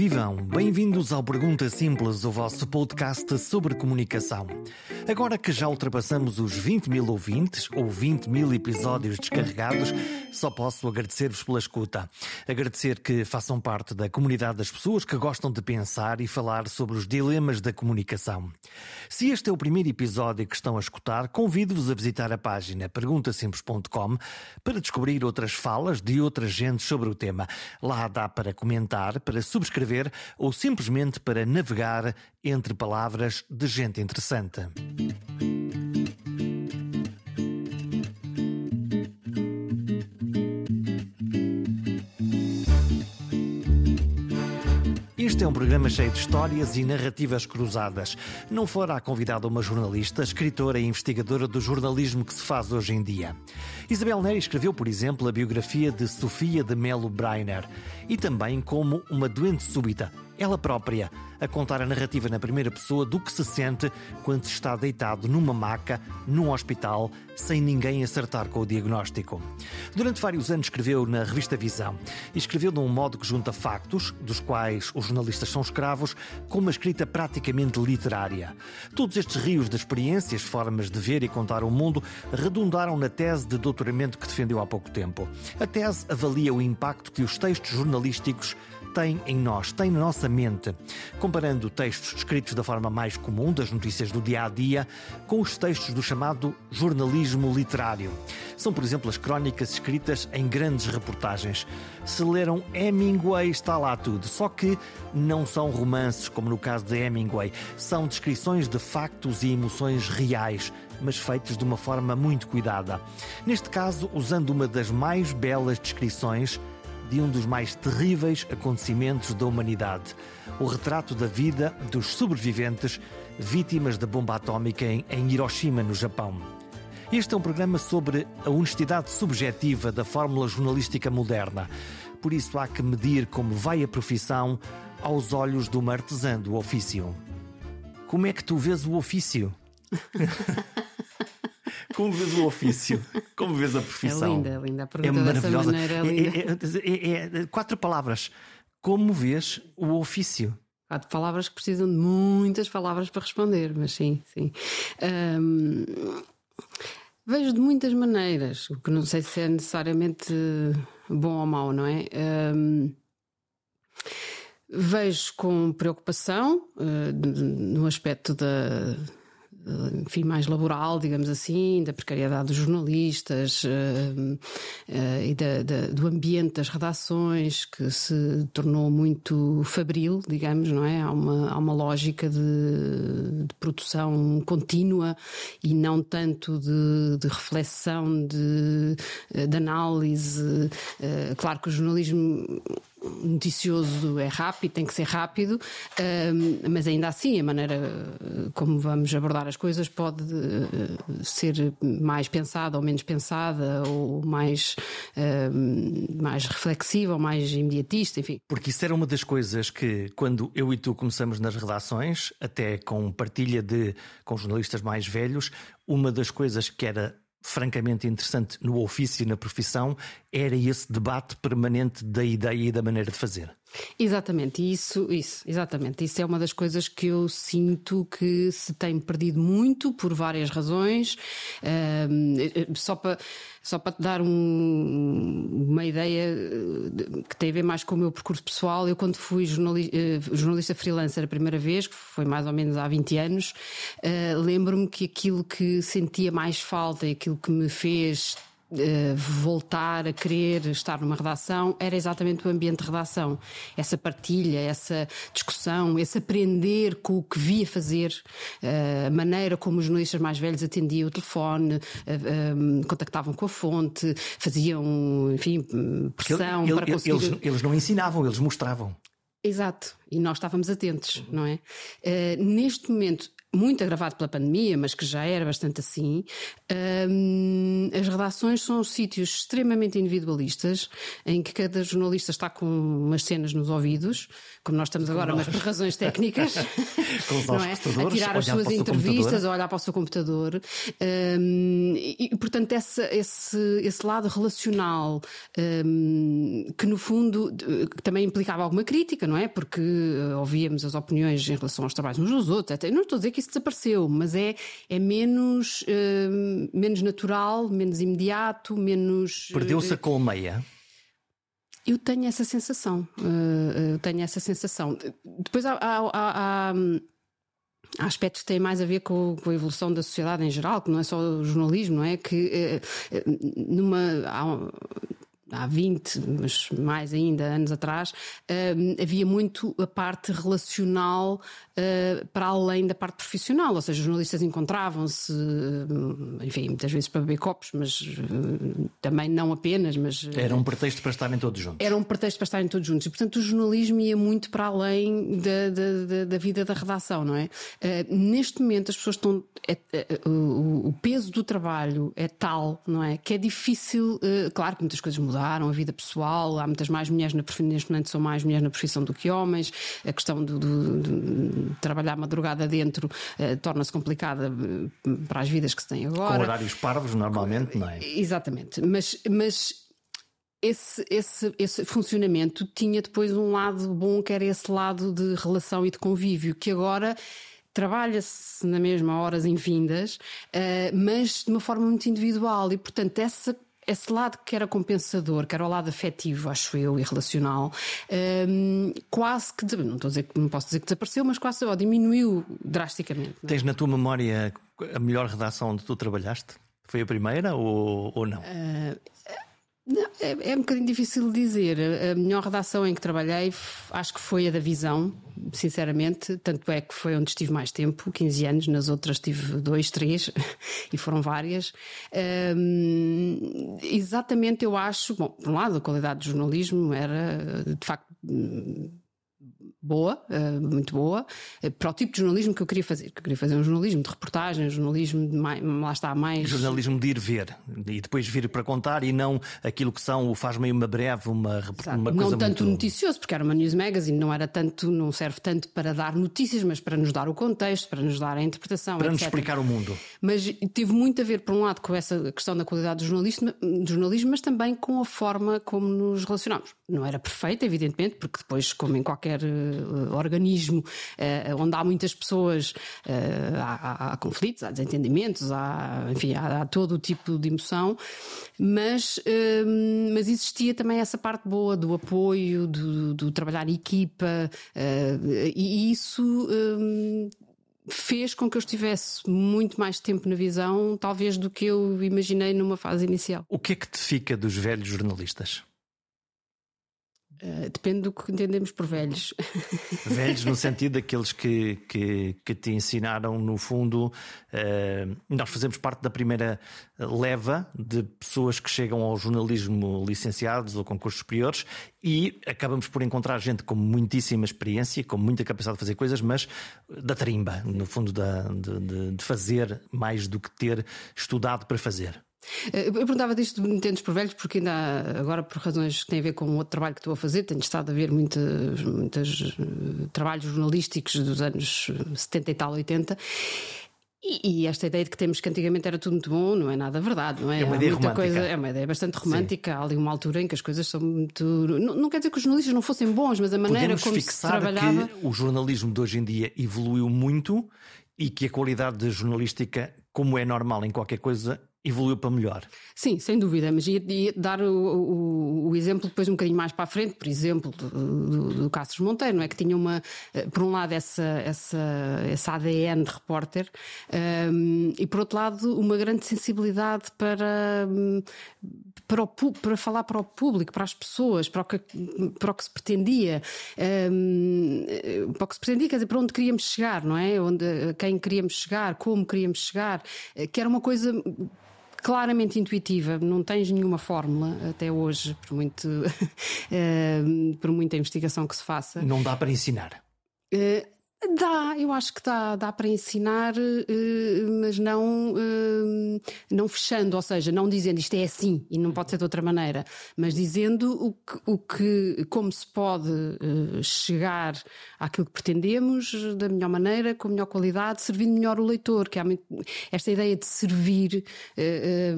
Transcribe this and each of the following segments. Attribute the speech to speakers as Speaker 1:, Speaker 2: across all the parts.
Speaker 1: Vivam! Bem-vindos ao Pergunta Simples, o vosso podcast sobre comunicação. Agora que já ultrapassamos os 20 mil ouvintes ou 20 mil episódios descarregados, só posso agradecer-vos pela escuta. Agradecer que façam parte da comunidade das pessoas que gostam de pensar e falar sobre os dilemas da comunicação. Se este é o primeiro episódio que estão a escutar, convido-vos a visitar a página perguntasimples.com para descobrir outras falas de outras gentes sobre o tema. Lá dá para comentar, para subscrever ou simplesmente para navegar entre palavras de gente interessante. Este é um programa cheio de histórias e narrativas cruzadas. Não fora convidada uma jornalista, escritora e investigadora do jornalismo que se faz hoje em dia. Isabel Neri escreveu, por exemplo, a biografia de Sofia de Melo Breiner e também como uma doente súbita, ela própria, a contar a narrativa na primeira pessoa do que se sente quando se está deitado numa maca, num hospital, sem ninguém acertar com o diagnóstico. Durante vários anos escreveu na revista Visão e escreveu de um modo que junta factos, dos quais os jornalistas são escravos, com uma escrita praticamente literária. Todos estes rios de experiências, formas de ver e contar o mundo, redundaram na tese de doutoramento que defendeu há pouco tempo. A tese avalia o impacto que os textos jornalísticos tem em nós, tem na nossa mente. Comparando textos escritos da forma mais comum, das notícias do dia a dia, com os textos do chamado jornalismo literário. São, por exemplo, as crónicas escritas em grandes reportagens. Se leram Hemingway, está lá tudo. Só que não são romances, como no caso de Hemingway. São descrições de factos e emoções reais mas feitos de uma forma muito cuidada. Neste caso, usando uma das mais belas descrições de um dos mais terríveis acontecimentos da humanidade: o retrato da vida dos sobreviventes vítimas da bomba atómica em, Hiroshima, no Japão. Este é um programa sobre a honestidade subjetiva da fórmula jornalística moderna. Por isso há que medir como vai a profissão aos olhos de uma artesã do ofício. Como é que tu vês o ofício? Como vês o ofício? Como vês a profissão?
Speaker 2: É linda, é linda. A pergunta é maravilhosa. Maneira,
Speaker 1: é, é, é, quatro palavras. Como vês o ofício?
Speaker 2: Quatro palavras que precisam de muitas palavras para responder, mas sim, sim. Vejo de muitas maneiras, o que não sei se é necessariamente bom ou mau, não é? Vejo com preocupação uh, no aspecto da enfim, mais laboral, digamos assim, da precariedade dos jornalistas uh, uh, e da, da, do ambiente das redações que se tornou muito fabril, digamos, não é? Há uma, há uma lógica de, de produção contínua e não tanto de, de reflexão, de, de análise. Claro que o jornalismo noticioso é rápido, tem que ser rápido, mas ainda assim a maneira eh, como vamos abordar as coisas pode eh, ser mais pensada ou menos pensada, ou mais, mais reflexiva ou mais imediatista, enfim.
Speaker 1: Porque isso era uma das coisas que, quando eu e tu começamos nas redações, até com partilha de com jornalistas mais velhos, uma das coisas que era francamente interessante no ofício e na profissão era esse debate permanente da ideia e da maneira de fazer.
Speaker 2: Exatamente, isso, isso, exatamente. Isso é uma das coisas que eu sinto que se tem perdido muito por várias razões. Uh, só para só para te dar um, uma ideia eh, que tem a ver mais com o meu percurso pessoal, eu quando fui jornalista, eh, jornalista freelancer a primeira vez, que foi mais ou menos há 20 anos, uh, lembro-me que aquilo que sentia mais falta e aquilo que me fez eh, voltar a querer estar numa redação era exatamente o ambiente de redação. Essa partilha, essa discussão, esse aprender com o que via fazer, uh, a maneira como os jornalistas mais velhos atendiam o telefone, uh, contactavam com a fonte, faziam, enfim, pressão ele,
Speaker 1: para conseguir... Eles, eles não ensinavam, eles mostravam.
Speaker 2: Exato, e nós estávamos atentos, não é? neste momento, muito agravado pela pandemia, mas que já era bastante assim, um, as redações são sítios extremamente individualistas, em que cada jornalista está com umas cenas nos ouvidos, como nós estamos agora, mas por razões técnicas,
Speaker 1: não é?
Speaker 2: a tirar as suas entrevistas, a olhar para o seu computador. Um, e, portanto, essa, esse, esse lado relacional, um, que no fundo também implicava alguma crítica, não é? Porque uh, ouvíamos as opiniões em relação aos trabalhos uns dos outros. Até, não estou a dizer que isso desapareceu, mas é, é menos, uh, menos natural, menos imediato, menos.
Speaker 1: Perdeu-se a colmeia.
Speaker 2: Eu tenho essa sensação. Uh, tenho essa sensação. Depois há, há, há, há aspectos que têm mais a ver com, com, a evolução da sociedade em geral, que não é só o jornalismo, não é? Que numa. Há, há 20, mas mais ainda anos atrás, uh, havia muito a parte relacional uh, para além da parte profissional, ou seja, os jornalistas encontravam-se, uh, enfim, muitas vezes para beber copos, mas também não apenas, mas...
Speaker 1: Era um pretexto para estarem todos juntos.
Speaker 2: Era um pretexto para estarem todos juntos e, portanto, o jornalismo ia muito para além da, da, da vida da redação, não é? neste momento as pessoas estão... É, é, o, o, peso do trabalho é tal, não é? Que é difícil, claro que muitas coisas mudaram, a vida pessoal, há muitas mais mulheres na profissão, neste momento são mais mulheres na profissão do que homens, a questão de, de, de trabalhar madrugada dentro uh, torna-se complicada eh, para as vidas que se têm agora.
Speaker 1: Com horários parvos, normalmente, não é?
Speaker 2: Exatamente, mas. mas esse, esse, esse funcionamento tinha depois um lado bom, que era esse lado de relação e de convívio, que agora trabalha-se na mesma horas infindas, uh, mas de uma forma muito individual e, portanto, essa esse lado que era compensador, que era o lado afetivo, acho eu, e relacional, um, quase que, não estou a dizer não posso dizer que desapareceu, mas quase ó, diminuiu drasticamente.
Speaker 1: É? Tens na tua memória a melhor redação onde tu trabalhaste? Foi a primeira ou, ou não? Uh,
Speaker 2: não, é, é, um bocadinho difícil de dizer. A melhor redação em que trabalhei acho que foi a da Visão, sinceramente. Tanto é que foi onde estive mais tempo 15 anos. Nas outras tive dois, três e foram várias. exatamente, eu acho. Bom, por um lado, a qualidade do jornalismo era de facto boa, uh, muito boa, uh, para o tipo de jornalismo que eu queria fazer. Que eu queria fazer um jornalismo de reportagem, um jornalismo de mais, lá está mais.
Speaker 1: Jornalismo de ir ver e depois vir para contar e não aquilo que são, o faz meio uma breve, uma, uma
Speaker 2: coisa
Speaker 1: Não
Speaker 2: tanto
Speaker 1: muito...
Speaker 2: noticioso, porque era uma news magazine, não era tanto, não serve tanto para dar notícias, mas para nos dar o contexto, para nos dar a interpretação.
Speaker 1: Para
Speaker 2: etc.
Speaker 1: nos explicar o mundo.
Speaker 2: Mas teve muito a ver, por um lado, com essa questão da qualidade do jornalismo, do jornalismo mas também com a forma como nos relacionamos. Não era perfeita, evidentemente, porque depois, como em qualquer uh, organismo uh, onde há muitas pessoas, uh, há, há, conflitos, há desentendimentos, há, enfim, há, há todo o tipo de emoção, mas, mas existia também essa parte boa do apoio, do, do trabalhar em equipa, e isso fez com que eu estivesse muito mais tempo na visão, talvez do que eu imaginei numa fase inicial.
Speaker 1: O que é que te fica dos velhos jornalistas?
Speaker 2: Uh, depende do que entendemos por velhos.
Speaker 1: Velhos no sentido daqueles que, que, que te ensinaram, no fundo. Uh, nós fazemos parte da primeira leva de pessoas que chegam ao jornalismo licenciados ou com cursos superiores e acabamos por encontrar gente com muitíssima experiência, com muita capacidade de fazer coisas, mas da tarimba, no fundo, da, de, de fazer mais do que ter estudado para fazer.
Speaker 2: Eh, eu perguntava disto de entendes por velhos, porque ainda há, agora, por razões que têm a ver com outro trabalho que estou a fazer, tenho estado a ver muitos muitas eh, trabalhos jornalísticos dos anos 70 e tal, 80. E, e, esta ideia de que temos que antigamente era tudo muito bom não é nada verdade, não é?
Speaker 1: É uma ideia romântica. Coisa,
Speaker 2: é uma ideia bastante romântica. Sim. Há ali uma altura em que as coisas são muito. Não, não, quer dizer que os jornalistas não fossem bons, mas a maneira
Speaker 1: Podemos
Speaker 2: como se trabalhava.
Speaker 1: que o jornalismo de hoje em dia evoluiu muito e que a qualidade de jornalística, como é normal em qualquer coisa, evoluiu para melhor.
Speaker 2: Sim, sem dúvida, mas ia, ia dar o, o, o, exemplo depois um bocadinho mais para a frente, por exemplo, do, do, do Castro Monteiro, não é? Que tinha uma, eh, por um lado, essa, essa, essa ADN de repórter um, ehm, e por outro lado, uma grande sensibilidade para, para, o, para falar para o público, para as pessoas, para o que, para o que se pretendia, um, ehm, para o que se pretendia, quer dizer, para onde queríamos chegar, não é? Onde, quem queríamos chegar, como queríamos chegar, eh, que era uma coisa claramente intuitiva, não tens nenhuma fórmula até hoje, por, muito, uh, por muita investigação que se faça.
Speaker 1: Não dá para ensinar.
Speaker 2: Uh, Dá, eu acho que dá, dá para ensinar, eh, mas não, eh, não fechando, ou seja, não dizendo isto é assim e não pode ser de outra maneira, mas dizendo o que, o que como se pode eh, chegar àquilo que pretendemos da melhor maneira, com melhor qualidade, servindo melhor o leitor, que há muito, esta ideia de servir é,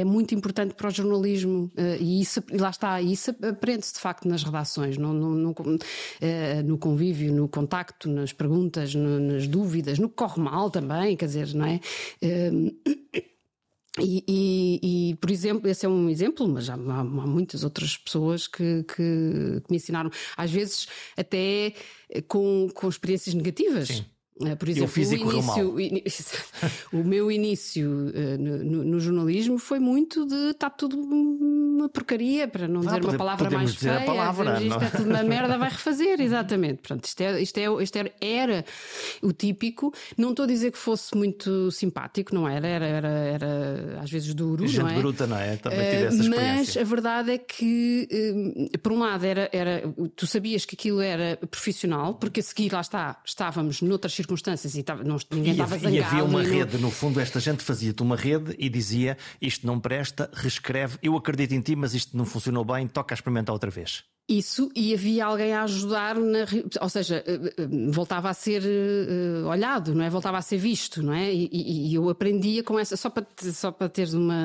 Speaker 2: é, muito importante para o jornalismo e isso, lá está, isso aprende-se de facto nas redações, no, no, no, no convívio, no contacto nas perguntas, no, nas dúvidas, no que corre mal também, quer dizer, não é? Hum, e, e, e, por exemplo, esse é um exemplo, mas há, há, há muitas outras pessoas que, que, que, me ensinaram, às vezes até com, com experiências negativas.
Speaker 1: Sim.
Speaker 2: Eh, por exemplo,
Speaker 1: o, início,
Speaker 2: o, meu início uh, no, no, jornalismo foi muito de está tudo uma porcaria, para não dizer ah, uma palavra mais
Speaker 1: dizer
Speaker 2: feia.
Speaker 1: A palavra,
Speaker 2: isto é tudo uma merda, vai refazer, exatamente. Portanto, isto, é, isto, é, isto era, era o típico. Não estou a dizer que fosse muito simpático, não era, era, era, era às vezes duro.
Speaker 1: Gente
Speaker 2: não é?
Speaker 1: bruta, não é? Também tive essa
Speaker 2: experiência. Mas a verdade é que, por um lado, era, era, tu sabias que aquilo era profissional, porque a seguir lá está, estávamos noutras circunstâncias circunstâncias e tava, não, ninguém estava zangado.
Speaker 1: E havia uma
Speaker 2: e
Speaker 1: rede, no fundo, esta gente fazia-te uma rede e dizia isto não presta, reescreve, eu acredito em ti, mas isto não funcionou bem, toca a experimentar outra vez.
Speaker 2: Isso, e havia alguém a ajudar, na, ou seja, eh, eh, voltava a ser uh, olhado, não é? Voltava a ser visto, não é? E, e eu aprendia com essa, só para, só para teres uma,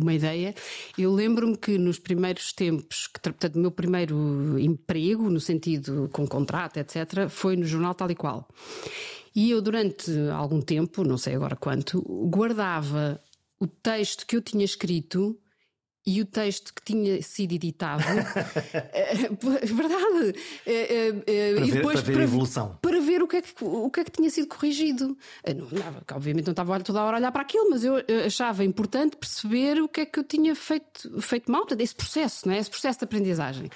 Speaker 2: uma ideia, eu lembro-me que nos primeiros tempos, que, portanto, o meu primeiro emprego, no sentido com contrato, etc., foi no jornal tal e qual. E eu, durante algum tempo, não sei agora quanto, guardava o texto que eu tinha escrito e o texto que tinha sido editado, é, verdade, é,
Speaker 1: é, para, e depois ver, para ver a evolução.
Speaker 2: Para ver o que, é que, o que é que tinha sido corrigido. Não, não, obviamente não estava toda a hora a olhar para aquilo, mas eu achava importante perceber o que é que eu tinha feito, feito mal, portanto, esse processo, não é? esse processo de aprendizagem.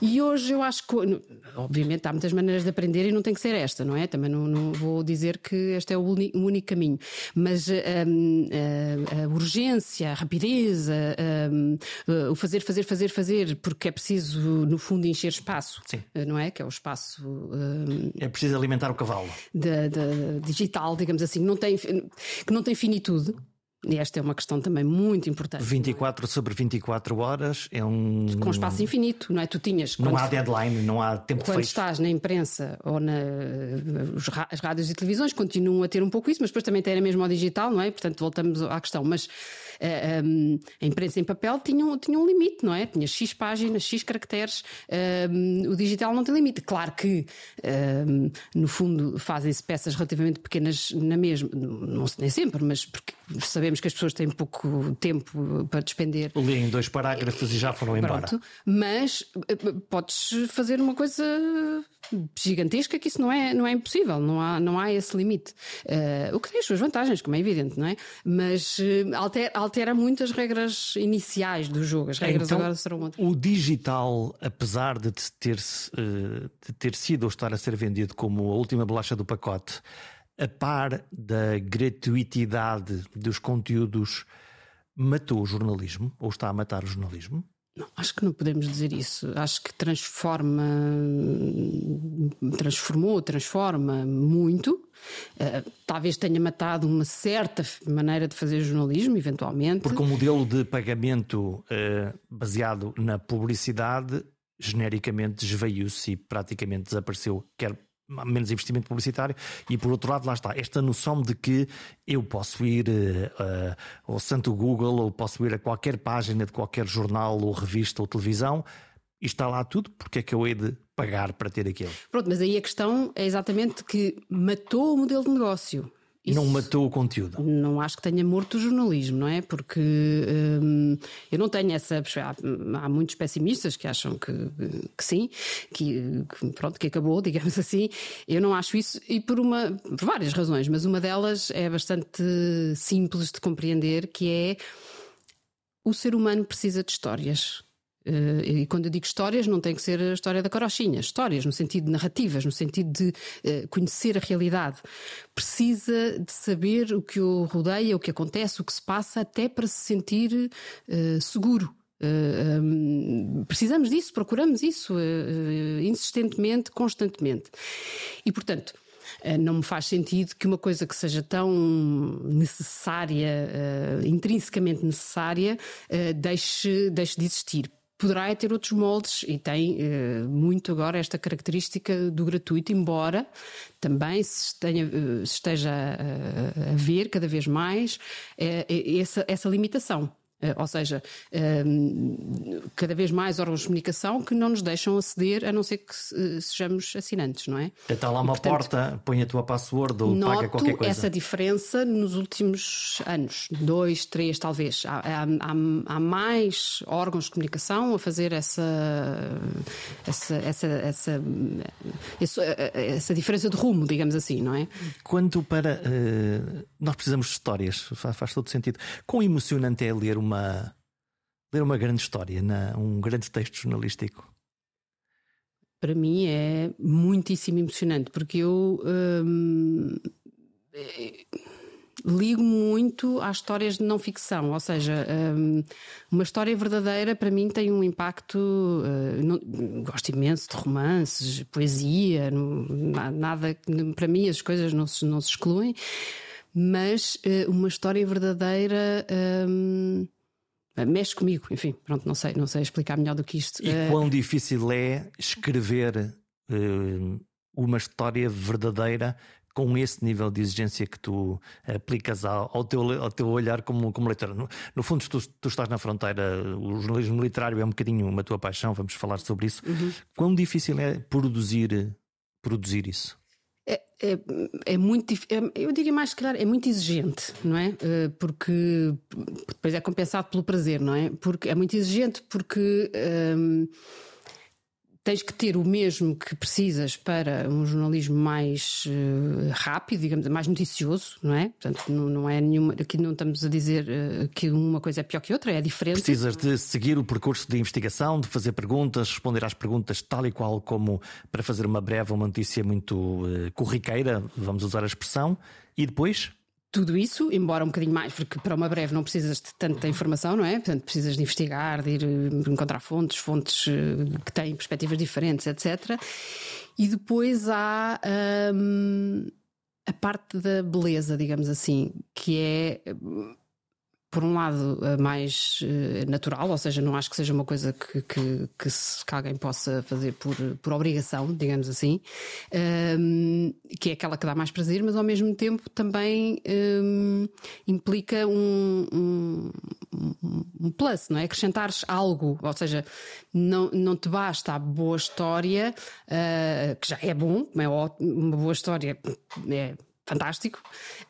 Speaker 2: E hoje eu acho que, obviamente, há muitas maneiras de aprender e não tem que ser esta, não é? Também não, não vou dizer que este é o único caminho, mas a, a urgência, a rapidez, uh, o fazer, fazer, fazer, fazer, porque é preciso, no fundo, encher espaço,
Speaker 1: Sim.
Speaker 2: Uh, não é? Que é o espaço.
Speaker 1: Um, é preciso alimentar o cavalo.
Speaker 2: Da, digital, digamos assim, não tem, que não tem finitude. E esta é uma questão também muito importante.
Speaker 1: 24 sobre 24 horas é um.
Speaker 2: Com espaço infinito, não é? Tu tinhas.
Speaker 1: Não há deadline, não há tempo
Speaker 2: Quando
Speaker 1: feito.
Speaker 2: estás na imprensa ou na. As rádios e televisões continuam a ter um pouco isso, mas depois também tem a mesmo ao digital, não é? Portanto, voltamos à questão. Mas a, a imprensa em papel tinha, tinha um limite, não é? Tinha X páginas, X caracteres, o digital não tem limite. Claro que, no fundo, fazem-se peças relativamente pequenas na mesma, não nem sempre, mas porque sabemos que as pessoas têm pouco tempo para despender.
Speaker 1: Leem dois parágrafos e já foram embora.
Speaker 2: Pronto, mas eh, podes fazer uma coisa gigantesca que isso não é, não é impossível, não há, não há esse limite. Uh, o que tem as suas vantagens, como é evidente, não é? Mas uh, altera, altera muito as regras iniciais do jogo. As regras
Speaker 1: então,
Speaker 2: agora serão outras.
Speaker 1: O digital, apesar de ter, uh, de ter sido ou estar a ser vendido como a última bolacha do pacote, a par da gratuitidade dos conteúdos, matou o jornalismo ou está a matar o jornalismo?
Speaker 2: Não, acho que não podemos dizer isso. Acho que transforma, transformou, transforma muito. Uh, talvez tenha matado uma certa maneira de fazer jornalismo, eventualmente.
Speaker 1: Porque o modelo de pagamento uh, baseado na publicidade genericamente desveio-se e praticamente desapareceu, quer menos investimento publicitário e por outro lado lá está esta noção de que eu posso ir uh, ao santo Google ou posso ir a qualquer página de qualquer jornal ou revista ou televisão e está lá tudo, porque é que eu hei de pagar para ter aquilo?
Speaker 2: Pronto, mas aí a questão é exatamente que matou o modelo de negócio.
Speaker 1: Isso não matou o conteúdo.
Speaker 2: Não acho que tenha morto o jornalismo, não é? Porque hum, eu não tenho essa. Há, há, muitos pessimistas que acham que, que sim, que, que, pronto, que acabou, digamos assim. Eu não acho isso e por uma por várias razões, mas uma delas é bastante simples de compreender, que é o ser humano precisa de histórias. Uh, e quando eu digo histórias, não tem que ser a história da carochinha. Histórias no sentido de narrativas, no sentido de uh, conhecer a realidade. Precisa de saber o que o rodeia, o que acontece, o que se passa, até para se sentir uh, seguro. Uh, um, precisamos disso, procuramos isso uh, insistentemente, constantemente. E, portanto, não me faz sentido que uma coisa que seja tão necessária, intrinsecamente necessária, deixe, deixe de existir poderá ter outros moldes e tem uh, muito agora esta característica do gratuito, embora também se, tenha, uh, se esteja a, a, ver cada vez mais uh, essa, essa limitação. Eh, ou seja, ehm, cada vez mais órgãos de comunicação que não nos deixam aceder, a não ser que eh, sejamos assinantes, não é?
Speaker 1: Está lá uma e, portanto, porta, põe a tua password ou paga qualquer coisa.
Speaker 2: essa diferença nos últimos anos, dois, três talvez. Há, há, há, mais órgãos de comunicação a fazer essa, essa, essa, essa, essa, essa diferença de rumo, digamos assim, não é?
Speaker 1: Quanto para. Nós precisamos de histórias, faz, faz todo sentido. Quão emocionante é ler uma uma ler uma grande história, na, um grande texto jornalístico?
Speaker 2: Para mim é muitíssimo emocionante, porque eu hum, ligo muito às histórias de não ficção, ou seja, hum, uma história verdadeira para mim tem um impacto. Uh, não, gosto imenso de romances, poesia, não, nada. Para mim as coisas não se, não se excluem, mas uh, uma história verdadeira. Hum, mexe comigo, enfim, pronto, não sei, não sei explicar melhor do que isto.
Speaker 1: E quão difícil é escrever uh, uma história verdadeira com esse nível de exigência que tu aplicas ao, ao, teu, ao teu olhar como, como leitor. No, no fundo, tu, tu, estás na fronteira, o jornalismo literário é um bocadinho uma tua paixão, vamos falar sobre isso. Uhum. Quão difícil é produzir, produzir isso?
Speaker 2: É, é, é, muito é, eu diria mais que é muito exigente, não é? Eh, porque depois é compensado pelo prazer, não é? Porque é muito exigente porque ehm, tens que ter o mesmo que precisas para um jornalismo mais uh, rápido, digamos, mais noticioso, não é? Portanto, não, não, é nenhuma. Aqui não estamos a dizer uh, que uma coisa é pior que outra, é diferente.
Speaker 1: Precisas de seguir o percurso de investigação, de fazer perguntas, responder às perguntas tal e qual como para fazer uma breve, uma notícia muito uh, corriqueira, vamos usar a expressão, e depois
Speaker 2: tudo isso, embora um bocadinho mais, porque para uma breve não precisas de tanta informação, não é? Portanto, precisas de investigar, de ir eh, encontrar fontes, fontes eh, que têm perspectivas diferentes, etc. E depois há hum, a parte da beleza, digamos assim, que é por um lado, mais uh, natural, ou seja, não acho que seja uma coisa que, que, que, se, que alguém possa fazer por, por obrigação, digamos assim, um, que é aquela que dá mais prazer, mas ao mesmo tempo também um, implica um, um, um, plus, não é? Acrescentares algo, ou seja, não, não te basta a boa história, uh, que já é bom, é uma boa história é fantástico,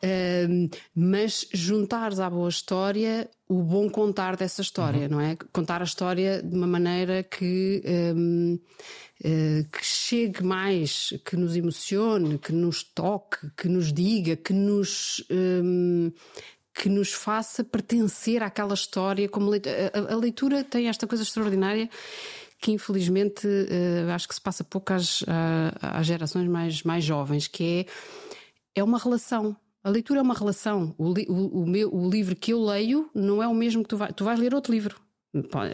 Speaker 2: uh, mas juntares à boa história o bom contar dessa história, uhum. não é? Contar a história de uma maneira que, um, uh, eh, que chegue mais, que nos emocione, que nos toque, que nos diga, que nos. Um, que nos faça pertencer àquela história como leitura. A, a leitura tem esta coisa extraordinária que infelizmente uh, acho que se passa pouco às, às gerações mais, mais jovens, que é é uma relação. A leitura é uma relação. O, li, o, o, meu, o livro que eu leio não é o mesmo que tu vais. Tu vais ler outro livro.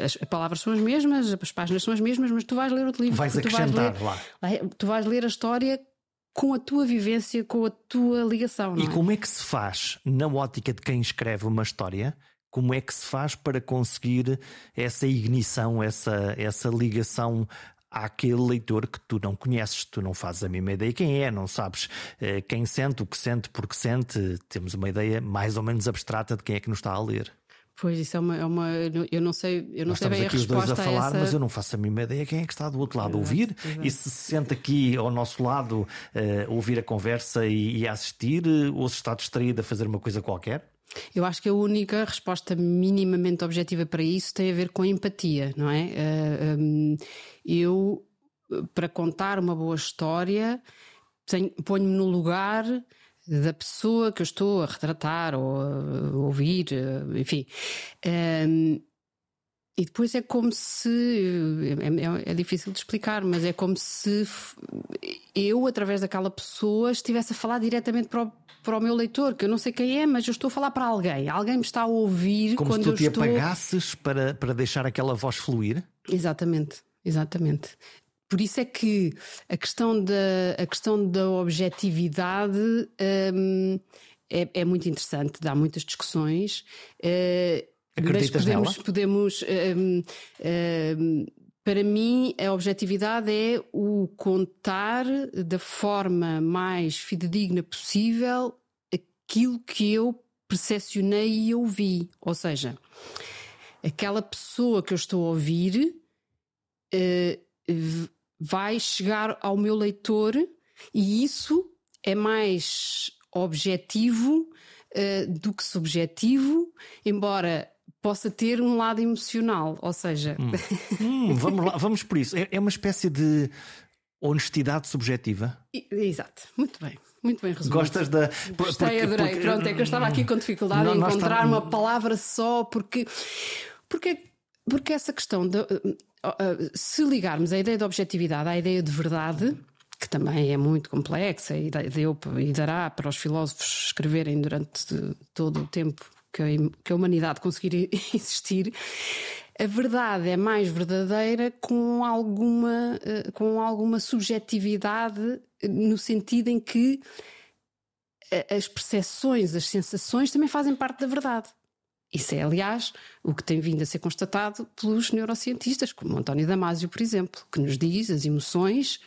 Speaker 2: As palavras são as mesmas, as páginas são as mesmas, mas tu vais ler outro livro.
Speaker 1: Vais acrescentar
Speaker 2: vais ler,
Speaker 1: lá.
Speaker 2: Tu vais ler a história com a tua vivência, com a tua ligação.
Speaker 1: e
Speaker 2: é?
Speaker 1: como é que se faz, na ótica de quem escreve uma história, como é que se faz para conseguir essa ignição, essa, essa ligação àquele leitor que tu não conheces, tu não fazes a mesma ideia quem é, não sabes eh, quem sente, o que sente, porque sente. Temos uma ideia mais ou menos abstrata de quem é que nos está a ler.
Speaker 2: Pois isso é uma, é uma eu não sei, eu não
Speaker 1: Nós
Speaker 2: sei bem
Speaker 1: a resposta
Speaker 2: os
Speaker 1: dois a falar,
Speaker 2: a essa...
Speaker 1: mas eu não faço a mínima ideia quem é que está do outro lado a ouvir e se se sente aqui ao nosso lado uh, ouvir a conversa e, e a assistir ou se está distraído a fazer uma coisa qualquer.
Speaker 2: Eu acho que a única resposta minimamente objetiva para isso tem a ver com a empatia, não é? Eh, um, eu, para contar uma boa história, ponho-me no lugar da pessoa que eu estou a retratar ou a ouvir, eh, enfim. E depois é como se. É, é, é, difícil de explicar, mas é como se eu, através daquela pessoa, estivesse a falar diretamente para o, para o meu leitor, que eu não sei quem é, mas eu estou a falar para alguém. Alguém me está a ouvir
Speaker 1: como
Speaker 2: quando
Speaker 1: se tu te
Speaker 2: estou...
Speaker 1: apagasses para, para deixar aquela voz fluir?
Speaker 2: Exatamente, exatamente. Por isso é que a questão da, a questão da objetividade hum, é, é, muito interessante, dá muitas discussões. Uh,
Speaker 1: Acreditas
Speaker 2: mas podemos,
Speaker 1: nela?
Speaker 2: podemos um, um, para mim, a objetividade é o contar da forma mais fidedigna possível aquilo que eu percepcionei e ouvi. Ou seja, aquela pessoa que eu estou a ouvir uh, vai chegar ao meu leitor e isso é mais objetivo uh, do que subjetivo, embora possa ter um lado emocional, ou seja.
Speaker 1: Hum. hum, vamos lá, vamos por isso. É, é uma espécie de honestidade subjetiva.
Speaker 2: Exato, muito bem. Muito bem resumido.
Speaker 1: Gostas da.
Speaker 2: Gostei, porque, adorei. Porque... Pronto, é que eu estava aqui com dificuldade não, em encontrar uma palavra só, porque. Porque, porque essa questão de. Se ligarmos a ideia de objetividade à ideia de verdade, que também é muito complexa e deu e dará para os filósofos escreverem durante todo o tempo que a, que a humanidade conseguir existir, a verdade é mais verdadeira com alguma, eh, com alguma subjetividade, no sentido em que eh, as percepções, as sensações também fazem parte da verdade. Isso é, aliás, o que tem vindo a ser constatado pelos neurocientistas, como António Damasio, por exemplo, que nos diz as emoções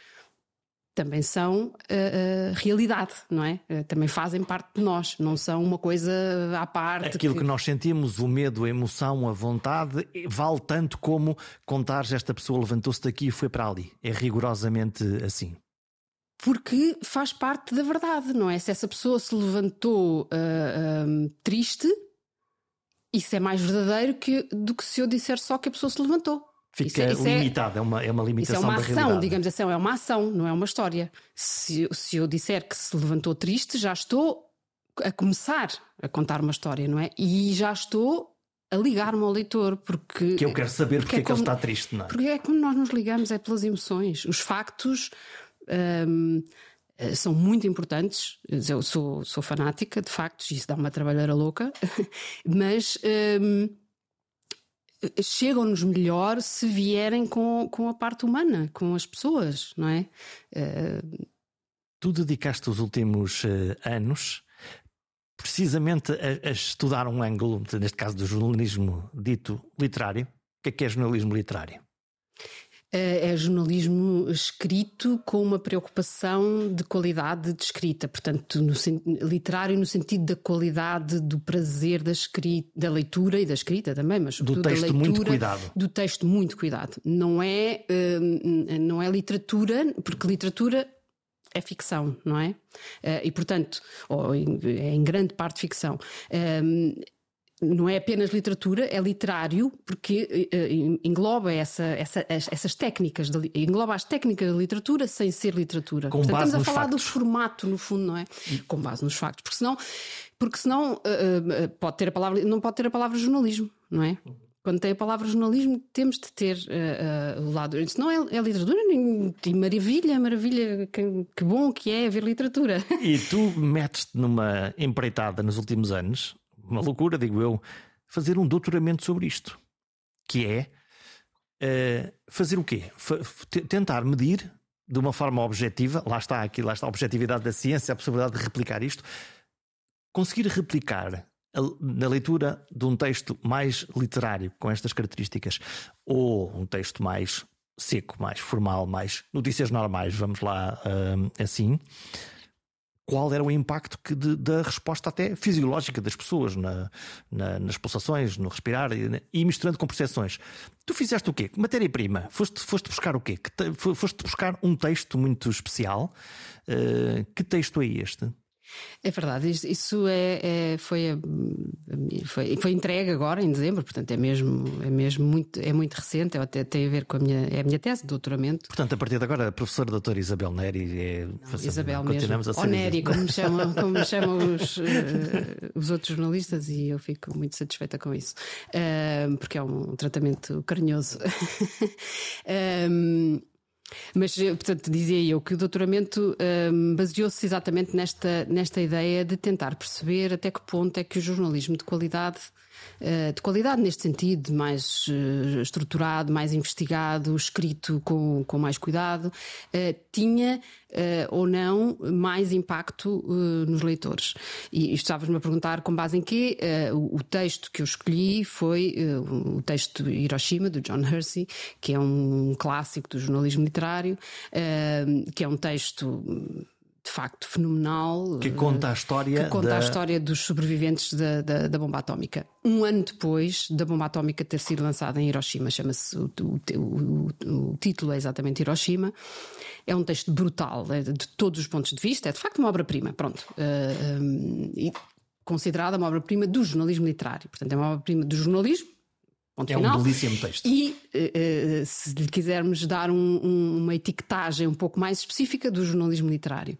Speaker 2: também são uh, uh, realidade, não é? Uh, também fazem parte de nós, não são uma coisa à parte.
Speaker 1: Aquilo que... que... nós sentimos, o medo, a emoção, a vontade, vale tanto como contares esta pessoa levantou-se daqui e foi para ali. É rigorosamente assim.
Speaker 2: Porque faz parte da verdade, não é? Se essa pessoa se levantou triste, isso é mais verdadeiro que, do que se eu disser só que a pessoa se levantou.
Speaker 1: Fica isso é, limitado, é, é, uma, é uma limitação.
Speaker 2: Isso é uma
Speaker 1: ação,
Speaker 2: realidade. digamos assim, é uma ação, não é uma história. Se, se eu disser que se levantou triste, já estou a começar a contar uma história, não é? E já estou a ligar-me ao leitor, porque.
Speaker 1: Que eu quero saber porque, porque é, que ele está triste, não é?
Speaker 2: Porque é como nós nos ligamos, é pelas emoções. Os factos. Hum, são muito importantes. Eu sou, sou fanática de factos, isso dá uma trabalheira louca, mas hum, chegam-nos melhor se vierem com, com a parte humana, com as pessoas, não é? Uh...
Speaker 1: Tu dedicaste os últimos uh, anos precisamente a, a, estudar um ângulo, neste caso do jornalismo dito literário. O que é que é jornalismo literário?
Speaker 2: É, é jornalismo escrito com uma preocupação de qualidade de escrita, portanto, no, literário no sentido da qualidade do prazer da, escrita, da leitura e da escrita também, mas
Speaker 1: do texto
Speaker 2: da leitura,
Speaker 1: muito cuidado.
Speaker 2: Do texto muito cuidado. Não é, hum, não é literatura, porque literatura é ficção, não é? Eh, e portanto, ou é em grande parte ficção. Não é apenas literatura, é literário, porque uh, engloba essa, essa, essas técnicas, de, engloba as técnicas da literatura sem ser literatura.
Speaker 1: Com Portanto, base
Speaker 2: estamos a falar
Speaker 1: factos.
Speaker 2: do formato, no fundo, não é? Com base nos factos, porque senão, porque senão uh, uh, pode ter a palavra, não pode ter a palavra jornalismo, não é? Quando tem a palavra jornalismo, temos de ter o lado. Não é, é literatura, e maravilha, maravilha, que, que bom que é ver literatura.
Speaker 1: E tu metes-te numa empreitada nos últimos anos uma loucura, digo eu, fazer um doutoramento sobre isto. Que é uh, fazer o quê? F tentar medir de uma forma objetiva, lá está aqui, lá está a objetividade da ciência, a possibilidade de replicar isto, conseguir replicar a, na leitura de um texto mais literário, com estas características, ou um texto mais seco, mais formal, mais notícias normais, vamos lá uh, assim qual era o impacto que de, da resposta até fisiológica das pessoas na, na, nas pulsações, no respirar e, e, misturando com percepções. Tu fizeste o quê? Matéria-prima. Foste, foste buscar o quê? Foste buscar um texto muito especial. Uh, que texto é este?
Speaker 2: É verdade, isso é, é foi, foi, foi, entregue agora em dezembro, portanto é mesmo, é mesmo muito, é muito recente, é até tem a ver com a minha, é a minha tese de doutoramento.
Speaker 1: Portanto, a partir de agora, a professora doutora Isabel Neri é.
Speaker 2: Não, Isabel continuamos mesmo. a ser. Ou Neri, como me chamam, como me chamam os, uh, os outros jornalistas, e eu fico muito satisfeita com isso, uh, porque é um tratamento carinhoso. um, Mas, eh, portanto, dizia eu que o doutoramento um, baseou-se exatamente nesta, nesta ideia de tentar perceber até que ponto é que o jornalismo de qualidade de qualidade neste sentido, mais eh, estruturado, mais investigado, escrito com, com mais cuidado, eh, tinha ou não mais impacto nos leitores. E estavas-me a perguntar com base em quê? O texto que eu escolhi foi o texto Hiroshima, do John Hersey, que é um clássico do jornalismo literário, que é um texto de facto fenomenal.
Speaker 1: Que conta a história.
Speaker 2: Que conta da... a história dos sobreviventes da, da, da, bomba atómica. Um ano depois da bomba atómica ter sido lançada em Hiroshima, chama-se. O, o, o, o, título é exatamente Hiroshima. É um texto brutal, é de todos os pontos de vista. É de facto uma obra-prima, pronto. Uh, eh, um, e considerada uma obra-prima do jornalismo literário. Portanto, é uma obra-prima do jornalismo
Speaker 1: Ponto é final. um belíssimo texto.
Speaker 2: E uh, se lhe quisermos dar um, um, uma etiquetagem um pouco mais específica do jornalismo literário.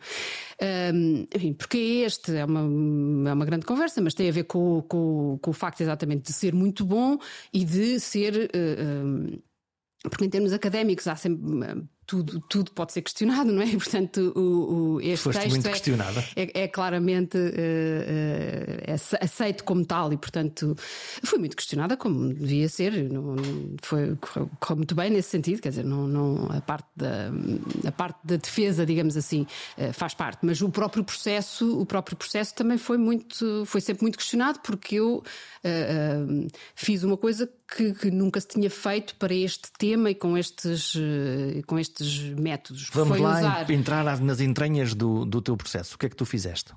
Speaker 2: Um, enfim, porque este é uma, é uma grande conversa, mas tem a ver com, com, com o facto exatamente de ser muito bom e de ser. Uh, porque em termos académicos há sempre tudo, tudo pode ser questionado, não é? E, portanto, o, o, este
Speaker 1: Foste
Speaker 2: texto
Speaker 1: é.
Speaker 2: É, é claramente uh, uh, aceito como tal e, portanto, foi muito questionada como devia ser. Não, foi, correu, correu, muito bem nesse sentido, quer dizer, não, não, a, parte da, a parte da defesa, digamos assim, uh, faz parte, mas o próprio processo, o próprio processo também foi muito, foi sempre muito questionado porque eu fiz uma coisa que, que, nunca se tinha feito para este tema e com estes, com estes métodos.
Speaker 1: Vamos lá
Speaker 2: usar...
Speaker 1: entrar nas entranhas do, do teu processo. O que é que tu fizeste?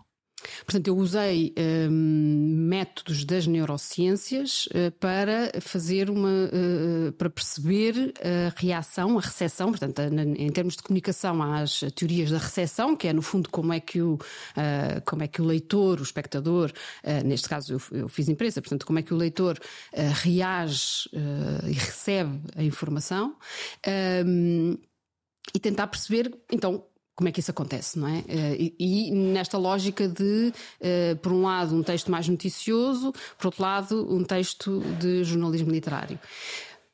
Speaker 2: Portanto, eu usei um, métodos das neurociências uh, para fazer uma. Uh, para perceber a reação, a recepção, portanto, a, em termos de comunicação, às teorias da recepção, que é no fundo como é que o, uh, como é que o leitor, o espectador, neste caso eu, eu, fiz imprensa, portanto, como é que o leitor reage e recebe a informação. Um, e tentar perceber, então, como é que isso acontece, não é? Eh, e, e, nesta lógica de, uh, por um lado, um texto mais noticioso, por outro lado, um texto de jornalismo literário.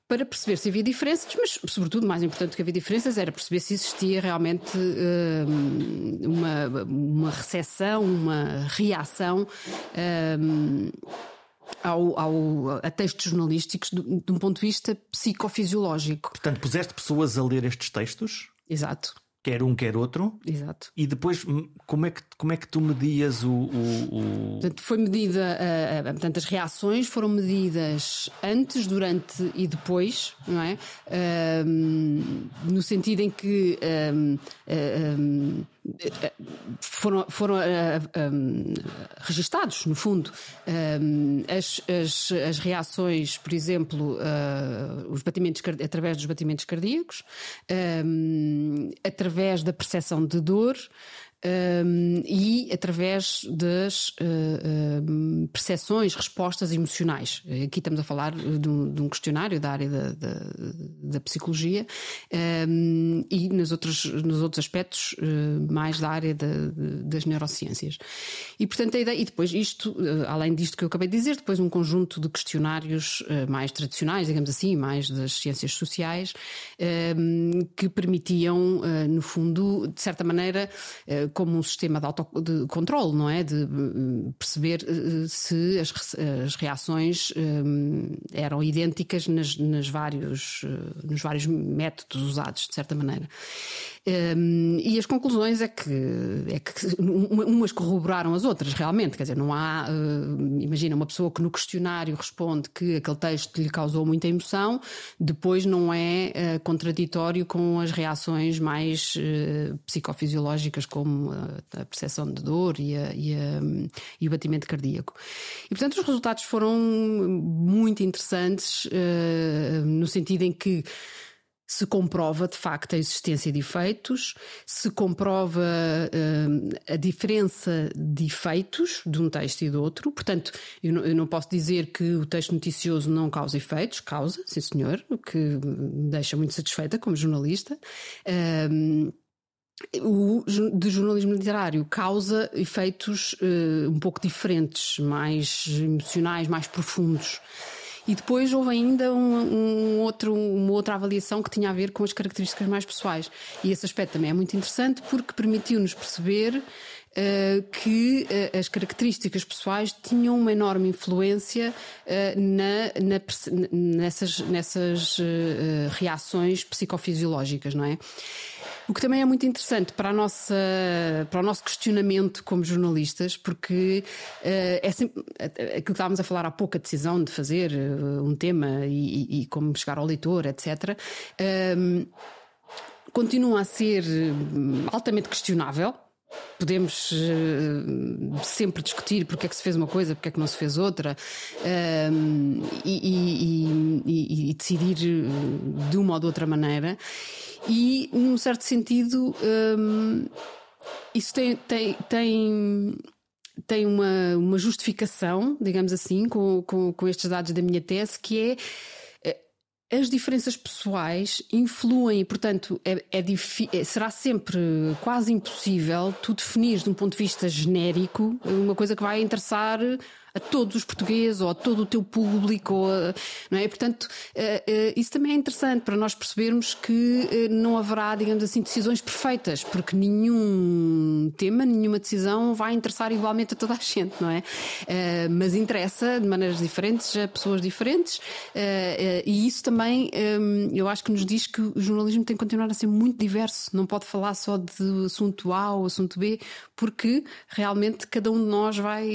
Speaker 2: Para perceber se havia diferenças, mas, sobretudo, mais importante do que havia diferenças era perceber se existia realmente uh, uma, uma recepção, uma reação. Uh, ao, ao, a textos jornalísticos de, de um ponto de vista psicofisiológico.
Speaker 1: Portanto, puseste pessoas a ler estes textos?
Speaker 2: Exato
Speaker 1: quer um, quer outro.
Speaker 2: Exato.
Speaker 1: E depois, hum, como é que, como é que tu medias o. o,
Speaker 2: o... Portanto, foi medida. Uh, portanto, as reações foram medidas antes, durante e depois, não é? Uh, no sentido em que. Uh, foram, foram uh, um, registados, no fundo, um, as, as, as, reações, por exemplo, uh, os batimentos, através dos batimentos cardíacos, um, através da percepção de dor, um, e através das uh, percepções, respostas emocionais. Aqui estamos a falar de um, de um questionário da área da, da, da psicologia um, e nos outros, nos outros aspectos uh, mais da área das neurociências. E portanto a ideia, e depois isto, além disto que eu acabei de dizer, depois um conjunto de questionários mais tradicionais, digamos assim, mais das ciências sociais, que permitiam, no fundo, de certa maneira, como um sistema de autocontrole, não é? De hum, perceber eh, se as, as reações um, eram idênticas nas, nas vários, eh, nos vários métodos usados, de certa maneira. Um, e as conclusões é que, é que umas corroboraram as outras, realmente. Quer dizer, não há. Uh, imagina, uma pessoa que no questionário responde que aquele texto lhe causou muita emoção, depois não é uh, contraditório com as reações mais uh, psicofisiológicas, como a percepção de dor e, a, e, a, e, o batimento cardíaco. E, portanto, os resultados foram muito interessantes, no sentido em que se comprova de facto a existência de efeitos, se comprova uh, a diferença de efeitos de um texto e do outro. Portanto, eu não, eu não, posso dizer que o texto noticioso não causa efeitos, causa, sim senhor, o que me deixa muito satisfeita como jornalista. Uh, o de jornalismo literário causa efeitos uh, um pouco diferentes, mais emocionais, mais profundos. E depois houve ainda um, um outro, uma outra avaliação que tinha a ver com as características mais pessoais. E esse aspecto também é muito interessante porque permitiu-nos perceber que uh, as características pessoais tinham uma enorme influência uh, na, na, nessas, nessas reações psicofisiológicas, não é? O que também é muito interessante para, nossa, para o nosso questionamento como jornalistas, porque é sempre aquilo que estávamos a falar há pouco, a decisão de fazer um tema e, e, como chegar ao leitor, etc. Uh, continua a ser altamente questionável, Podemos uh, sempre discutir porque é que se fez uma coisa, porque é que não se fez outra, uh, e, e, e, decidir de uma ou de outra maneira. E, num certo sentido, isso tem, tem, tem, tem uma, uma justificação, digamos assim, com, com, com estes dados da minha tese, que é as diferenças pessoais influem, portanto, é, é, é, será sempre quase impossível tu definir de um ponto de vista genérico uma coisa que vai interessar a todos os portugueses ou a todo o teu público, a, não é? Portanto, uh, uh, isso também é interessante para nós percebermos que uh, não haverá, digamos assim, decisões perfeitas, porque nenhum tema, nenhuma decisão vai interessar igualmente a toda a gente, não é? mas interessa de maneiras diferentes a pessoas diferentes e isso também eu acho que nos diz que o jornalismo tem que continuar a ser muito diverso, não pode falar só de assunto A ou assunto B, porque realmente cada um de nós vai,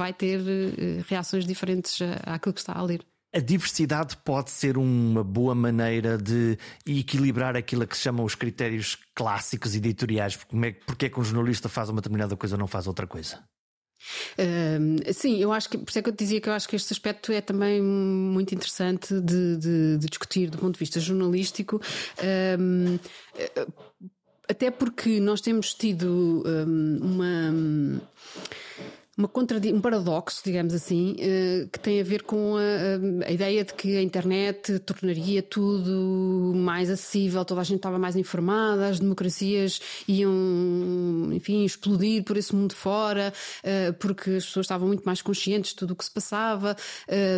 Speaker 2: vai ter eh, reações diferentes àquilo que está a ler.
Speaker 1: A diversidade pode ser uma boa maneira de equilibrar aquilo que se chamam os critérios clássicos editoriais. Porque é, porque é que um jornalista faz uma determinada coisa ou não faz outra coisa?
Speaker 2: Uh, sim, eu acho que por isso é que eu te dizia que eu acho que este aspecto é também muito interessante de, de, de discutir do ponto de vista jornalístico. Uh, até porque nós temos tido uma uma contradi um paradoxo, digamos assim, uh, que tem a ver com a, a, ideia de que a internet tornaria tudo mais acessível, toda a gente estava mais informada, as democracias iam, enfim, explodir por esse mundo fora, uh, porque as pessoas estavam muito mais conscientes de tudo o que se passava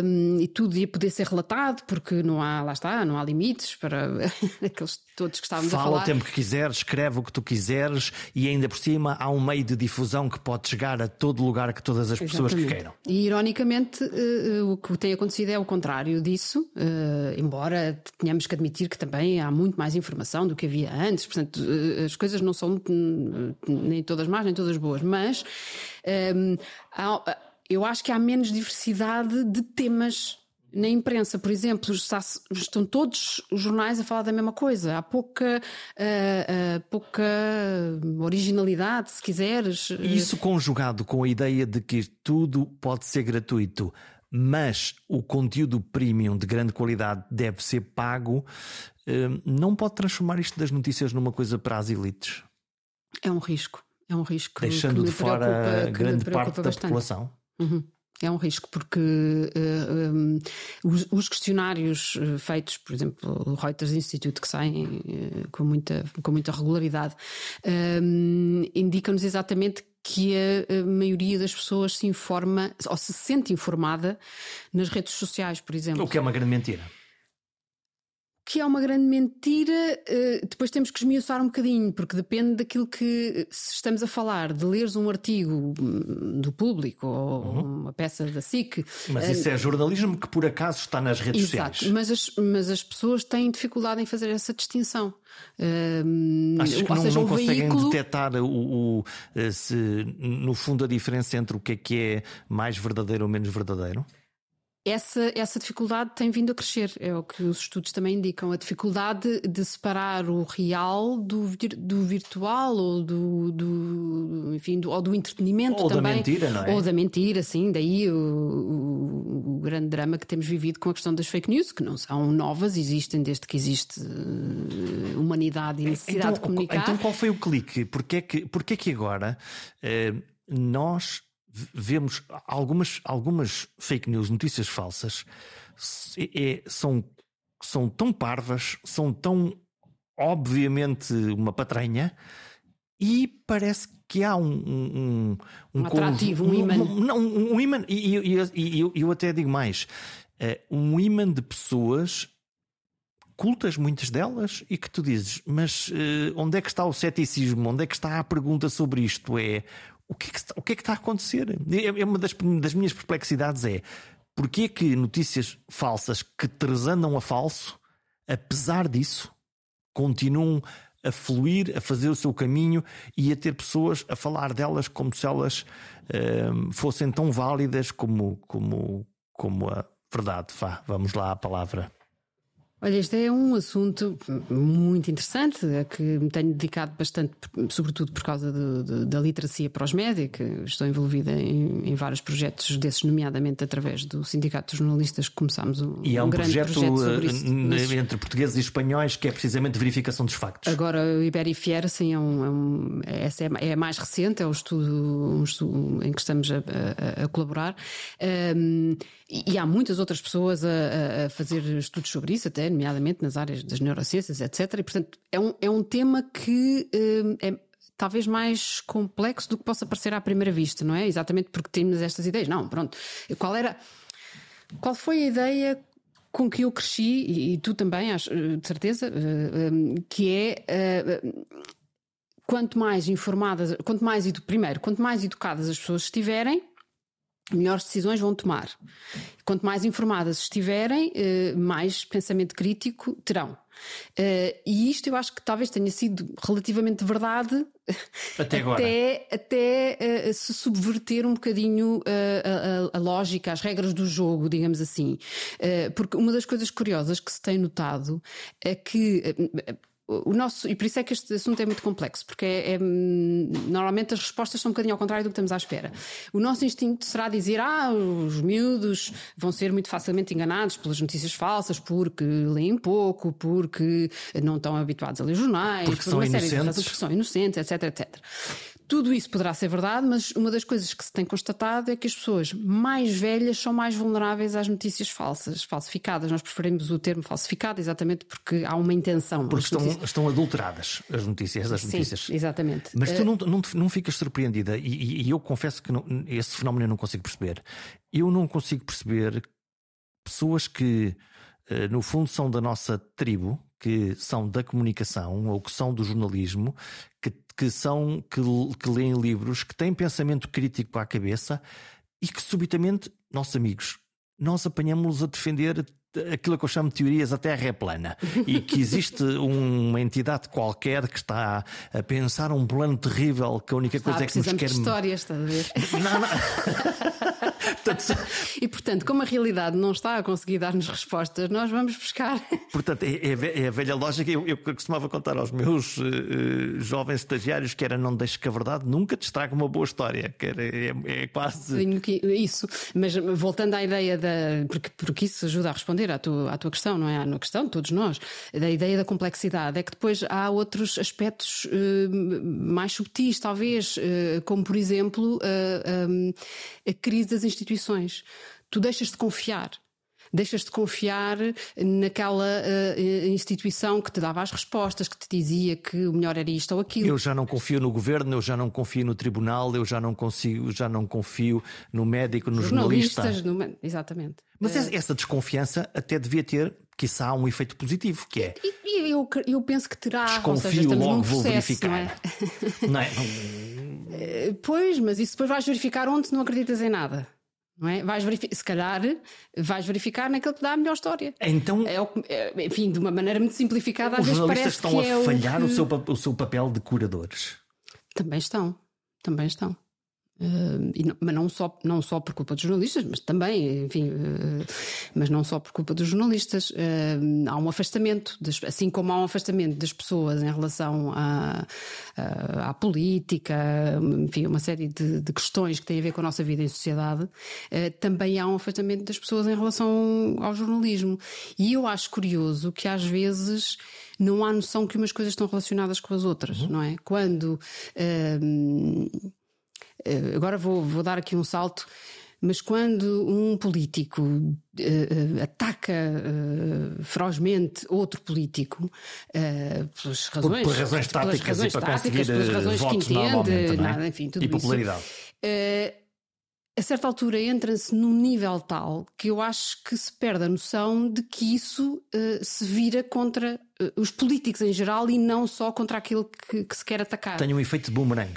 Speaker 2: um, e tudo ia poder ser relatado, porque não há, lá está, não há limites para aqueles todos que estávamos
Speaker 1: Fala
Speaker 2: a falar.
Speaker 1: Fala o tempo que quiseres, escreve o que tu quiseres e ainda por cima há um meio de difusão que pode chegar a todo lugar que todas as pessoas Exatamente. que queiram.
Speaker 2: E ironicamente uh, o que tem acontecido é o contrário disso, uh, embora tenhamos que admitir que também há muito mais informação do que havia antes, portanto as coisas não são nem todas más nem todas boas, mas há, eu acho que há menos diversidade de temas na imprensa, por exemplo, estão todos os jornais a falar da mesma coisa. Há pouca, uh, uh, pouca originalidade, se quiseres.
Speaker 1: Isso conjugado com a ideia de que tudo pode ser gratuito, mas o conteúdo premium de grande qualidade deve ser pago, uh, não pode transformar isto das notícias numa coisa para as elites.
Speaker 2: É um risco. É um risco.
Speaker 1: Deixando de fora grande parte da bastante. população.
Speaker 2: Uhum. É um risco porque uh, eh, um, os, os, questionários eh, feitos, por exemplo, o Reuters Institute, que saem uh, com, muita, com muita regularidade, um, indicam-nos exatamente que a, maioria das pessoas se informa ou se sente informada nas redes sociais, por exemplo.
Speaker 1: O que é uma grande mentira
Speaker 2: que é uma grande mentira, uh, depois temos que esmiuçar um bocadinho, porque depende daquilo que se estamos a falar, de leres um artigo hum, do público ou uhum. uma peça da SIC.
Speaker 1: Mas isso uh, é jornalismo que por acaso está nas redes
Speaker 2: exato,
Speaker 1: sociais.
Speaker 2: Mas as, mas as pessoas têm dificuldade em fazer essa distinção. Uh,
Speaker 1: Achas que não, seja, não conseguem veículo... detectar o, o, eh, se, no fundo a diferença entre o que é que é mais verdadeiro ou menos verdadeiro?
Speaker 2: Essa, essa dificuldade tem vindo a crescer, é o que os estudos também indicam. A dificuldade de separar o real do, do virtual ou do, do enfim, do, ou do entretenimento
Speaker 1: ou
Speaker 2: também.
Speaker 1: Ou da mentira, não é?
Speaker 2: Ou da mentira, sim. Daí o, o, grande drama que temos vivido com a questão das fake news, que não são novas, existem desde que existe humanidade e necessidade
Speaker 1: então,
Speaker 2: de comunicar.
Speaker 1: Então qual foi o clique? Porquê que, porquê que agora nós vemos algumas, algumas fake news, notícias falsas, é, são, são tão parvas, são tão obviamente uma patranha e parece que há um um,
Speaker 2: um, um atrativo, um imã.
Speaker 1: Um, não, um imã, e, e, e eu, eu até digo mais: uh, um imã de pessoas cultas, muitas delas, e que tu dizes, mas uh, onde é que está o ceticismo? Onde é que está a pergunta sobre isto? É o que é que está, que é que está a acontecer? É, é uma das, das minhas perplexidades é porquê que notícias falsas que tresandam a falso, apesar disso, continuam a fluir, a fazer o seu caminho e a ter pessoas a falar delas como se elas uh, fossem tão válidas como, como, como a verdade. Vá, vamos lá à palavra.
Speaker 2: Olha, este é um assunto muito interessante, a que me tenho dedicado bastante, sobretudo por causa da literacia para os média, que estou envolvida em, em, vários projetos desses, nomeadamente através do Sindicato de Jornalistas, que começámos um,
Speaker 1: e é um,
Speaker 2: um grande
Speaker 1: projeto,
Speaker 2: projeto sobre isso.
Speaker 1: Mas... entre portugueses e espanhóis, que é precisamente verificação dos factos.
Speaker 2: Agora, o Iberifier, sim, é um, é um, essa é, é mais recente, é o estudo, um estudo em que estamos a, a, a colaborar. Um, e, há muitas outras pessoas a, a fazer estudos sobre isso, até nomeadamente nas áreas das neurociências, etc. E, portanto, é um, é um tema que hum, é talvez mais complexo do que possa parecer à primeira vista, não é? Exatamente porque temos estas ideias. Não, pronto. Qual era. Qual foi a ideia com que eu cresci, e, e tu também, acho, de certeza, uh, um, que é. Uh, quanto mais informadas, quanto mais, primeiro, quanto mais educadas as pessoas estiverem, melhores decisões vão tomar. Quanto mais informadas estiverem, eh, mais pensamento crítico terão. Eh, e isto eu acho que talvez tenha sido relativamente verdade
Speaker 1: até, agora.
Speaker 2: até, até eh, se subverter um bocadinho a, a, a, lógica, as regras do jogo, digamos assim. porque uma das coisas curiosas que se tem notado é que o nosso, e por isso é que este assunto é muito complexo, porque é, é, normalmente as respostas são um bocadinho ao contrário do que estamos à espera. O nosso instinto será dizer: ah, os miúdos vão ser muito facilmente enganados pelas notícias falsas, porque leem pouco, porque não estão habituados a ler jornais,
Speaker 1: porque
Speaker 2: por
Speaker 1: são inocentes.
Speaker 2: razões, porque são inocentes, etc, etc. Tudo isso poderá ser verdade, mas uma das coisas que se tem constatado é que as pessoas mais velhas são mais vulneráveis às notícias falsas, falsificadas. Nós preferimos o termo falsificado exatamente porque há uma intenção.
Speaker 1: Porque estão, notícias... estão adulteradas as notícias. As
Speaker 2: Sim,
Speaker 1: notícias.
Speaker 2: exatamente.
Speaker 1: Mas tu não, não, não ficas surpreendida, e, e eu confesso que não, esse fenómeno eu não consigo perceber. Eu não consigo perceber pessoas que, eh, no fundo, são da nossa tribo, que são da comunicação ou que são do jornalismo, que, que são que, que leem livros, que têm pensamento crítico à cabeça e que subitamente, nossos amigos, nós apanhamos a defender aquilo que eu chamo de teorias a Terra é plana e que existe uma entidade qualquer que está a pensar um plano terrível que a única coisa é que nos quer.
Speaker 2: De histórias, estás a ver?
Speaker 1: Não, não.
Speaker 2: e portanto, como a realidade não está a conseguir dar-nos respostas, nós vamos buscar.
Speaker 1: Portanto, é, é, é a velha lógica. Eu, eu, costumava contar aos meus uh, jovens estagiários que era não deixes que a verdade nunca te estraga uma boa história. Que era, é, é quase.
Speaker 2: Isso, mas voltando à ideia da. Porque, porque isso ajuda a responder à tua, à tua questão, não é? À questão de todos nós, da ideia da complexidade, é que depois há outros aspectos uh, mais subtis, talvez, uh, como por exemplo a crise das instituições. Tu deixas de confiar deixas de confiar naquela uh, instituição que te dava as respostas, que te dizia que o melhor era isto ou aquilo.
Speaker 1: Eu já não confio no governo, eu já não confio no tribunal, eu já não consigo, já não confio no médico, no jornalista.
Speaker 2: No... Exatamente.
Speaker 1: Mas uh... essa desconfiança até devia ter quiçá um efeito positivo, que é.
Speaker 2: E, eu, eu penso que terá.
Speaker 1: Desconfio,
Speaker 2: seja,
Speaker 1: logo
Speaker 2: processo,
Speaker 1: vou verificar.
Speaker 2: Não é?
Speaker 1: não é?
Speaker 2: Eh, pois, mas isso depois vais verificar onde não acreditas em nada. Não é? vais verificar, se calhar vais verificar naquele que dá a melhor história.
Speaker 1: Então,
Speaker 2: é, é, enfim, de uma maneira muito simplificada,
Speaker 1: os jornalistas estão a
Speaker 2: é
Speaker 1: falhar
Speaker 2: o,
Speaker 1: que... o, seu, o seu papel de curadores.
Speaker 2: Também estão, também estão. Uh, não, mas não só, não só por culpa dos jornalistas, mas também, enfim, uh, mas não só por culpa dos jornalistas. Uh, há um afastamento, das, assim como há um afastamento das pessoas em relação à, à, à política, enfim, uma série de, de, questões que têm a ver com a nossa vida em sociedade, também há um afastamento das pessoas em relação ao jornalismo. E eu acho curioso que às vezes não há noção que umas coisas estão relacionadas com as outras, uhum. não é? Quando agora vou, vou dar aqui um salto. Mas quando um político uh, uh, ataca uh, ferozmente outro político, pelas razões,
Speaker 1: por, por razões táticas
Speaker 2: pelas razões
Speaker 1: e para
Speaker 2: táticas, pelas razões que entende,
Speaker 1: é?
Speaker 2: nada, enfim, tudo
Speaker 1: e popularidade.
Speaker 2: Isso, a certa altura entra-se num nível tal que eu acho que se perde a noção de que isso se vira contra os políticos em geral e não só contra aquilo que, que se quer atacar.
Speaker 1: Tem um efeito de boomerang.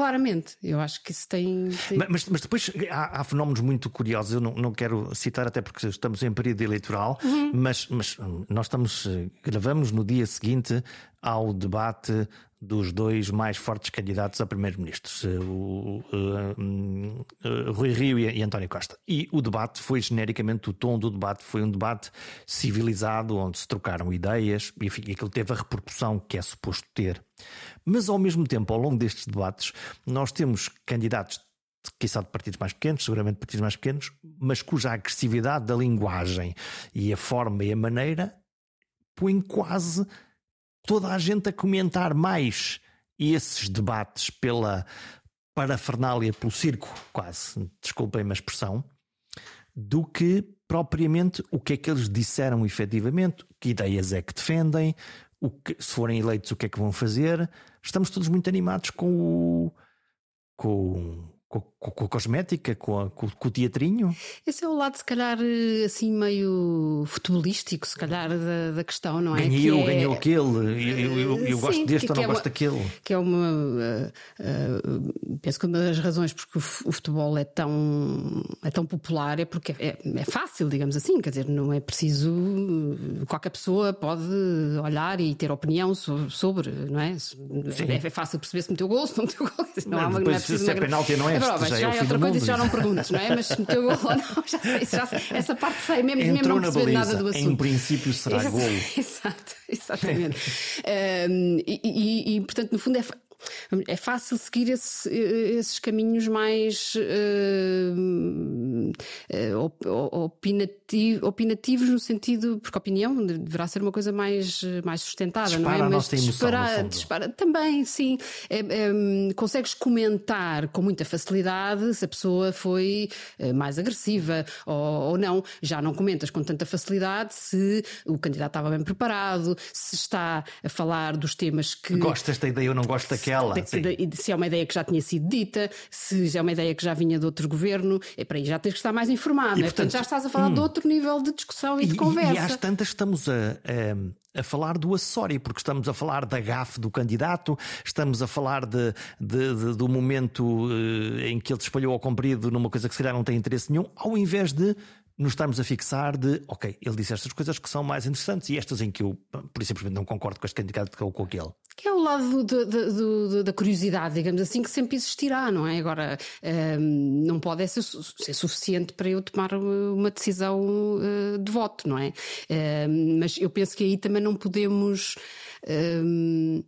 Speaker 2: Claramente, eu acho que isso tem. tem...
Speaker 1: Mas, mas, depois há, há, fenómenos muito curiosos. Eu não, não, quero citar, até porque estamos em período eleitoral, uhum. mas, mas nós estamos, gravamos no dia seguinte ao debate dos dois mais fortes candidatos a primeiro-ministros, eh, o, uh, uh, Rui Rio e, e, António Costa. E o debate foi genericamente, o tom do debate foi um debate civilizado, onde se trocaram ideias, e enfim, aquilo teve a repercussão que é suposto ter. Mas ao mesmo tempo, ao longo destes debates, nós temos candidatos quiçá de partidos mais pequenos, seguramente partidos mais pequenos, mas cuja agressividade da linguagem e a forma e a maneira põem quase toda a gente a comentar mais esses debates pela parafernália, pelo circo, quase, desculpem a expressão, do que propriamente o que é que eles disseram efetivamente, que ideias é que defendem, o que, se forem eleitos, o que é que vão fazer. Estamos todos muito animados com o. Com, com, com, a cosmética, com, a, com, com, o teatrinho?
Speaker 2: Esse é o lado, se calhar, eh, assim meio futebolístico, se calhar, da, da questão, não é?
Speaker 1: Ganhei eu, é... ganhei aquele, eu, eu, eu, Sim, gosto deste ou não é gosto daquele.
Speaker 2: Que é uma. Uh, uh, penso que uma das razões porque o, futebol é tão, é tão popular é porque é, é, fácil, digamos assim, quer dizer, não é preciso. Qualquer pessoa pode olhar e ter opinião sobre, não é? É, é, fácil perceber se meteu gol, se não meteu gol.
Speaker 1: Não, não, há uma, depois, não é se é penalti, não é?
Speaker 2: prova, já, já é, é outra coisa, isso já não perguntes, não é? Mas se meteu gol ou não, já sei, já sei. Essa parte sei, mesmo,
Speaker 1: Entrou
Speaker 2: mesmo não perceber nada do assunto.
Speaker 1: Em princípio será gol.
Speaker 2: Exato, exatamente. um, e, e, e, portanto, no fundo, é é fácil seguir esse, esses caminhos mais uh, opinativo, opinativos no sentido, porque a opinião deverá ser uma coisa mais, mais sustentada,
Speaker 1: dispara
Speaker 2: não é?
Speaker 1: Mas dispara,
Speaker 2: dispara também, sim. É, é, consegues comentar com muita facilidade se a pessoa foi mais agressiva ou, ou não. Já não comentas com tanta facilidade se o candidato estava bem preparado, se está a falar dos temas que.
Speaker 1: Gosto desta ideia ou não gosto daquela aquela.
Speaker 2: se é uma ideia que já tinha sido dita, se é uma ideia que já vinha de outro governo, é para aí já tens estar mais informado. E, é? portanto, já estás a falar hum, de outro nível de discussão e, e de conversa.
Speaker 1: E às tantas estamos a, a, a, falar do acessório, porque estamos a falar da gafe do candidato, estamos a falar de, de, de, do momento uh, em que ele espalhou ao comprido numa coisa que se calhar não tem interesse nenhum, ao invés de nos estarmos a fixar de, ok, ele disse estas coisas que são mais interessantes e estas em que eu, por simplesmente, não concordo com este candidato ou com aquele.
Speaker 2: Que é o lado do, do, do, da curiosidade, digamos assim, que sempre existirá, não é? Agora, um, não pode ser, ser, suficiente para eu tomar uma decisão uh, de voto, não é? Um, mas eu penso que aí também não podemos. Um,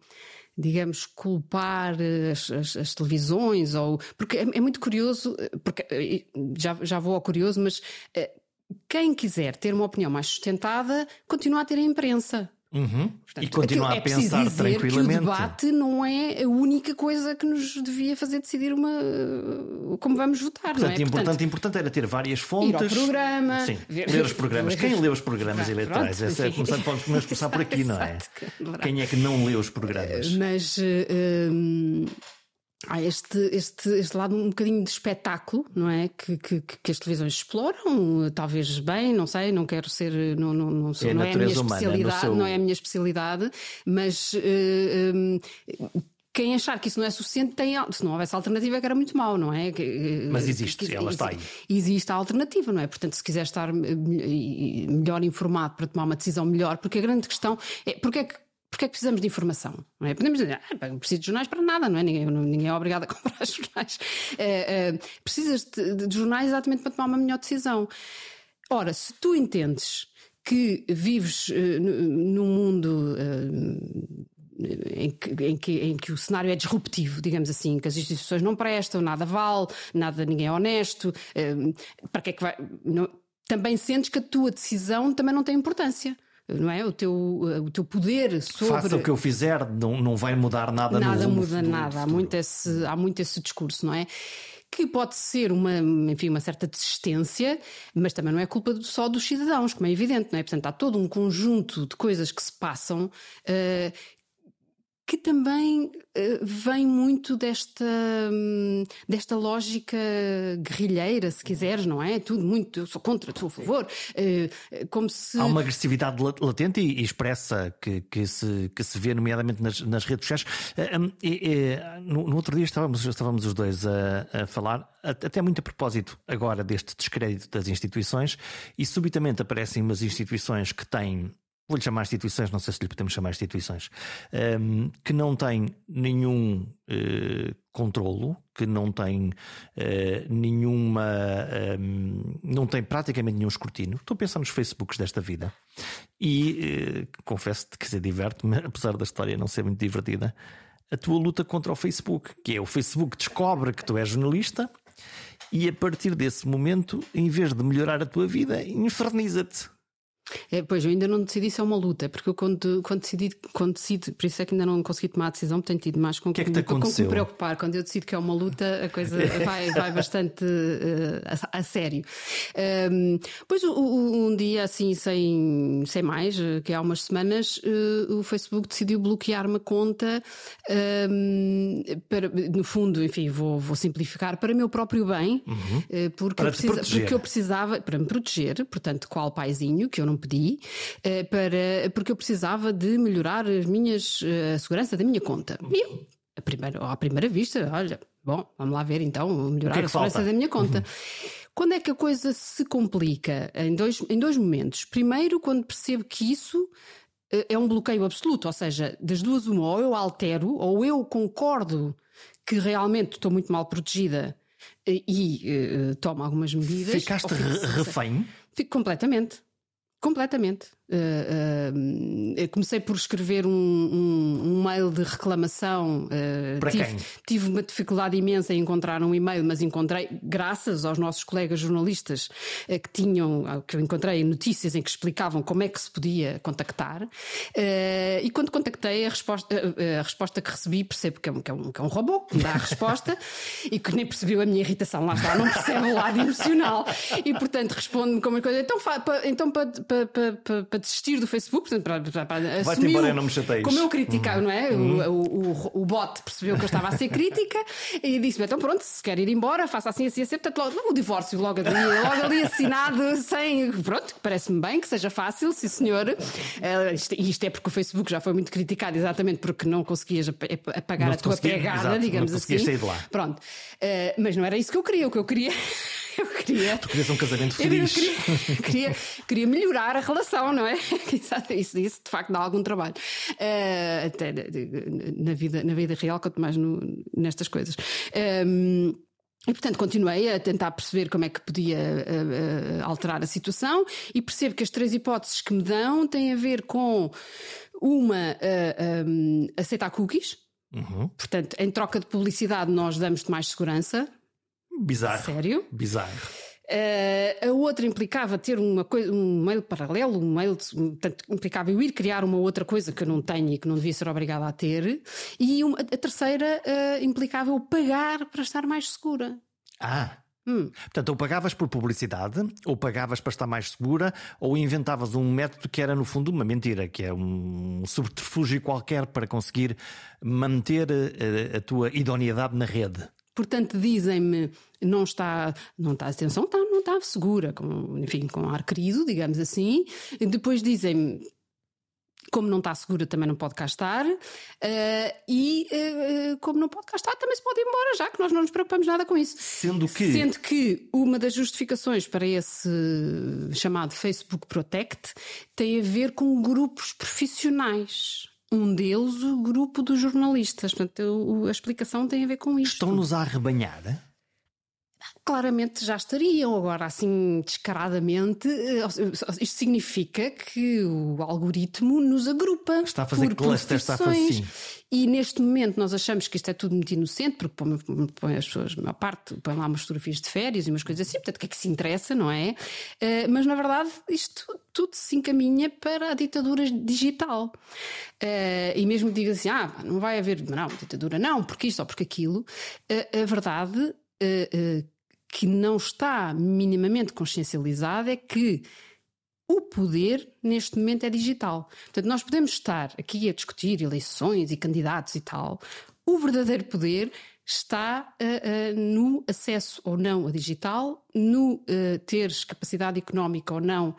Speaker 2: digamos, culpar as, as, as, televisões, ou porque é, é, muito curioso, porque eh, já, já vou ao curioso, mas quem quiser ter uma opinião mais sustentada, continua a ter a imprensa.
Speaker 1: Uhum. Portanto, e continua a é pensar tranquilamente.
Speaker 2: Que o debate não é a única coisa que nos devia fazer decidir uma como vamos votar.
Speaker 1: Portanto,
Speaker 2: não é?
Speaker 1: importante, Portanto, importante era ter várias fontes. Ir
Speaker 2: ao programa,
Speaker 1: Sim, ver... ler os programas. Quem lê os programas eleitorais? Pronto, Essa é, começando, podemos começar por aqui, não é? Quem é que não lê os programas?
Speaker 2: Mas. Uh, há este, este, este lado um bocadinho de espetáculo, não é? Que, que, que as televisões exploram, talvez bem, não sei, não quero ser, não, não, não, sou, é não é a minha especialidade, seu... não é a minha especialidade, mas uh, um, quem achar que isso não é suficiente tem, se não houvesse alternativa que era muito mau, não é?
Speaker 1: Mas existe, que, ela está aí.
Speaker 2: Existe a alternativa, não é? Portanto, se quiser estar melhor informado para tomar uma decisão melhor, porque a grande questão é porque é que Porque é que precisamos de informação? Não é? Podemos dizer, ah, não preciso de jornais para nada, não é? Ninguém, ninguém é obrigado a comprar jornais. É, é, precisas de, de jornais exatamente para tomar uma melhor decisão. Ora, se tu entendes que vives uh, num mundo uh, em que, em, que, em que o cenário é disruptivo, digamos assim, que as instituições não prestam, nada vale, nada ninguém é honesto, uh, para que é que vai. Não, também sentes que a tua decisão também não tem importância não é? O teu, o teu poder sobre.
Speaker 1: Faça o que eu fizer, não, não vai mudar nada
Speaker 2: Nada
Speaker 1: no
Speaker 2: muda nada. Há muito, esse, há muito esse discurso, não é? que pode ser uma, enfim, uma certa desistência, mas também não é culpa só dos cidadãos, como é evidente, não é? Portanto, há todo um conjunto de coisas que se passam uh, que também uh, vem muito desta, um, desta lógica guerrilheira, se quiseres, não é? Tudo muito, eu sou contra, sou a favor. Uh, como se...
Speaker 1: Há uma agressividade latente e, e expressa que, que, se, que se vê, nomeadamente nas, nas redes sociais. Uh, um, e, no, no, outro dia estávamos, estávamos os dois a, a falar, até muito a propósito agora deste descrédito das instituições, e subitamente aparecem umas instituições que têm vou-lhe chamar instituições, não sei se lhe podemos chamar instituições, um, ehm, que não têm nenhum uh, controlo, que não têm uh, nenhuma. Um, ehm, não têm praticamente nenhum escrutínio. Estou a pensar nos Facebooks desta vida e uh, confesso-te que se diverte-me, apesar da história não ser muito divertida, a tua luta contra o Facebook, que é o Facebook descobre que tu és jornalista. E a partir desse momento, em vez de melhorar a tua vida, inferniza-te
Speaker 2: é, pois, eu ainda não decidi se é uma luta, porque eu quando, quando, decidi, quando decido, por isso é que ainda não consegui tomar a decisão, tenho tido mais com,
Speaker 1: que, é que,
Speaker 2: com que me preocupar. Quando eu decido que é uma luta, a coisa vai, vai bastante uh, a, a, sério. Um, pois, um dia assim, sem, sem mais, eh, que há umas semanas, uh, o Facebook decidiu bloquear uma conta, um, para, no fundo, enfim, vou, vou simplificar, para meu próprio bem, uhum. uh, porque, eu precisa, porque eu precisava, para me proteger, portanto, qual paizinho, que eu não pedi, uh, para, porque eu precisava de melhorar as minhas, uh, a segurança da minha conta. E eu, a primeira, à primeira vista, olha, bom, vamos lá ver então, melhorar
Speaker 1: é
Speaker 2: a segurança
Speaker 1: falta?
Speaker 2: da minha conta. Uhum. Quando é que a coisa se complica? Em dois, em dois momentos. Primeiro, quando percebo que isso eh, é um bloqueio absoluto, ou seja, das duas, uma, ou eu altero, ou eu concordo que realmente estou muito mal protegida e uh, tomo algumas medidas.
Speaker 1: Ficaste refém?
Speaker 2: Fico completamente. Completamente. Uh, uh, comecei por escrever um, um, um, mail de reclamação.
Speaker 1: Uh, Para
Speaker 2: tive,
Speaker 1: quem?
Speaker 2: Tive uma dificuldade imensa em encontrar um e-mail, mas encontrei, graças aos nossos colegas jornalistas que tinham, que eu encontrei notícias em que explicavam como é que se podia contactar. e quando contactei, a resposta, a resposta que recebi, percebo que é um, que é um, que é um robô que me dá a resposta e que nem percebeu a minha irritação. Lá está, não percebe o lado emocional. E portanto responde-me como uma coisa. Então, então para, desistir do Facebook, portanto, para, para, para
Speaker 1: Vai-te embora, não me chateias.
Speaker 2: Como eu criticava, uhum. não é? Uhum. O, o, o, bot percebeu que eu estava a ser crítica e disse-me: então pronto, se quer ir embora, faça assim, assim, assim. Portanto, logo, o divórcio logo ali, logo ali assinado, sem. Pronto, parece-me bem que seja fácil, sim senhor. Uh, isto, isto, é porque o Facebook já foi muito criticado, exatamente porque não conseguias apagar não a tua pegada, exato, digamos
Speaker 1: não
Speaker 2: assim.
Speaker 1: Sair de lá.
Speaker 2: Pronto. Uh, mas não era isso que eu queria. O que eu queria eu queria.
Speaker 1: Tu querias um casamento feliz.
Speaker 2: Eu queria, queria, queria, melhorar a relação, não é? Isso, isso de facto dá algum trabalho. Uh, até na vida, na vida real, quanto mais no, nestas coisas. Um, e, portanto, continuei a tentar perceber como é que podia uh, uh, alterar a situação e percebo que as três hipóteses que me dão têm a ver com uma, uh, um, aceitar cookies. Uhum. Portanto, em troca de publicidade, nós damos-te mais segurança.
Speaker 1: Bizarro.
Speaker 2: Sério?
Speaker 1: Bizarro.
Speaker 2: Uh, a outra implicava ter uma coisa, um mail paralelo, um mail, portanto, implicava eu ir criar uma outra coisa que eu não tenho e que não devia ser obrigada a ter. E uma, a terceira uh, implicava eu pagar para estar mais segura.
Speaker 1: Ah. Hum. Portanto, ou pagavas por publicidade, ou pagavas para estar mais segura, ou inventavas um método que era, no fundo, uma mentira, que é um subterfúgio qualquer para conseguir manter a, eh, a tua idoneidade na rede.
Speaker 2: Portanto, dizem-me, não está, não está, atenção, está, não está segura, com, enfim, com ar querido, digamos assim. Depois dizem-me, como não está segura, também não pode cá estar. Uh, e uh, como não pode cá estar, também se pode ir embora, já que nós não nos preocupamos nada com isso.
Speaker 1: Sendo que.
Speaker 2: Sendo que uma das justificações para esse chamado Facebook Protect tem a ver com grupos profissionais. Um deles, o grupo dos jornalistas. Portanto, a explicação tem a ver com isto.
Speaker 1: Estão-nos a arrebanhar?
Speaker 2: Claramente já estariam. Agora, assim, descaradamente, eh, isto significa que o algoritmo nos agrupa.
Speaker 1: Está a fazer cluster, está a fazer sim.
Speaker 2: E neste momento nós achamos que isto é tudo muito inocente, porque põe, põe as pessoas, a maior parte, põe lá umas fotografias de férias e umas coisas assim, portanto, o que é que se interessa, não é? Uh, mas na verdade isto tudo se encaminha para a ditadura digital. Uh, e mesmo diga assim, ah, não vai haver, não, ditadura não, porque isto ou porque aquilo, uh, a verdade que não está minimamente consciencializada é que o poder neste momento é digital. Portanto, nós podemos estar aqui a discutir eleições e candidatos e tal. O verdadeiro poder está uh, uh, no acesso ou não a digital, no uh, teres capacidade económica ou não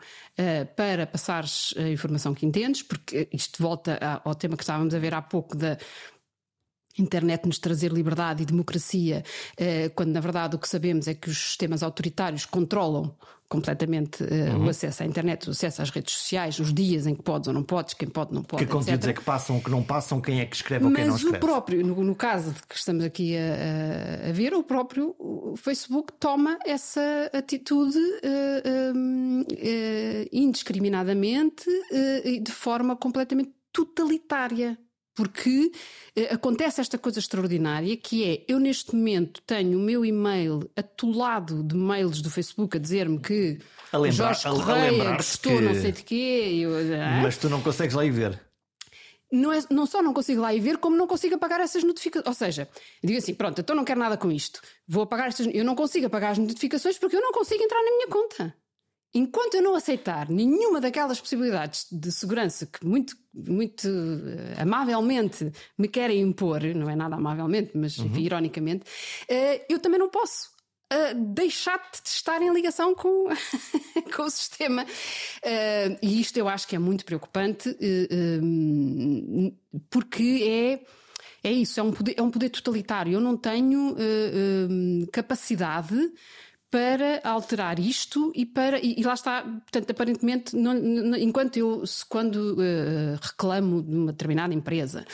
Speaker 2: para passares a informação que entendes, porque isto volta ao tema que estávamos a ver há pouco da, internet nos trazer liberdade e democracia, eh, quando na verdade o que sabemos é que os sistemas autoritários controlam completamente eh, uhum. o acesso à internet, o acesso às redes sociais, os dias em que podes ou não podes, quem pode ou não pode.
Speaker 1: Que conteúdos
Speaker 2: etc.
Speaker 1: é que passam, que não passam, quem é que escreve ou quem não escreve.
Speaker 2: Mas o próprio, no, no, caso de que estamos aqui a, a, ver, o próprio Facebook toma essa atitude uh, uh, indiscriminadamente e de forma completamente totalitária porque eh, acontece esta coisa extraordinária que é eu neste momento tenho o meu e-mail atolado de mails do Facebook a dizer-me que a lembrar, Jorge Correia a, gostou que... não sei de quê. Eu,
Speaker 1: Mas tu não consegues lá ir ver.
Speaker 2: Não, é, não só não consigo lá ir ver, como não consigo apagar essas notificações. Ou seja, digo assim: pronto, então não quero nada com isto. Vou apagar estas. Eu não consigo apagar as notificações porque eu não consigo entrar na minha conta. Enquanto eu não aceitar nenhuma daquelas possibilidades de segurança que muito, muito uh, amavelmente me querem impor, não é nada amavelmente, mas uhum. enfim, ironicamente, uh, eu também não posso uh, deixar de estar em ligação com, com o sistema. e isto eu acho que é muito preocupante, porque é. É isso, é um poder, é um poder totalitário. Eu não tenho capacidade para alterar isto e para e, e lá está, portanto, aparentemente, não, não, enquanto eu quando uh, reclamo de uma determinada empresa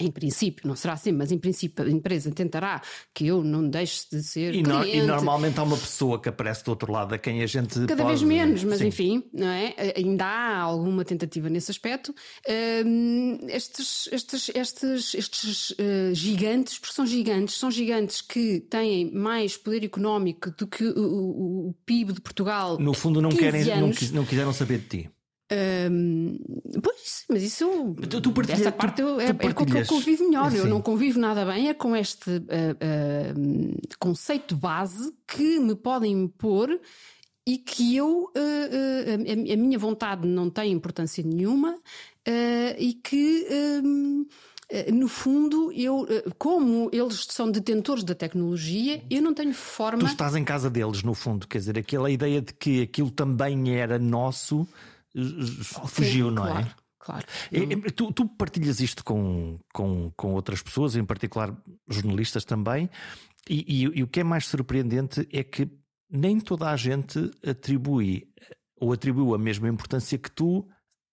Speaker 2: em princípio, não será assim, mas em princípio a empresa tentará que eu não deixe de ser
Speaker 1: e. No, e normalmente há uma pessoa que aparece do outro lado a quem a gente
Speaker 2: cada
Speaker 1: pode...
Speaker 2: vez menos, mas Sim. enfim, não é? Ainda há alguma tentativa nesse aspecto. Um, estes estes estes estes uh, gigantes, porque são gigantes, são gigantes que têm mais poder económico do que o, o, o PIB de Portugal.
Speaker 1: No fundo, não querem, não, não quiseram saber de ti.
Speaker 2: Um, pois, mas isso.
Speaker 1: Tu, tu partilha,
Speaker 2: essa parte tu, é, tu é com que eu convivo melhor. Eu não convivo nada bem é com este uh, uh, conceito base que me podem impor e que eu. Uh, a, a, minha vontade não tem importância nenhuma e que. no fundo, eu, como eles são detentores da tecnologia, eu não tenho forma. Tu
Speaker 1: estás em casa deles, no fundo, quer dizer, aquela ideia de que aquilo também era nosso fugiu, Sim, não
Speaker 2: claro,
Speaker 1: é?
Speaker 2: Claro.
Speaker 1: É, tu, tu, partilhas isto com, com, com outras pessoas, em particular jornalistas também, e, e, e o que é mais surpreendente é que nem toda a gente atribui ou atribuiu a mesma importância que tu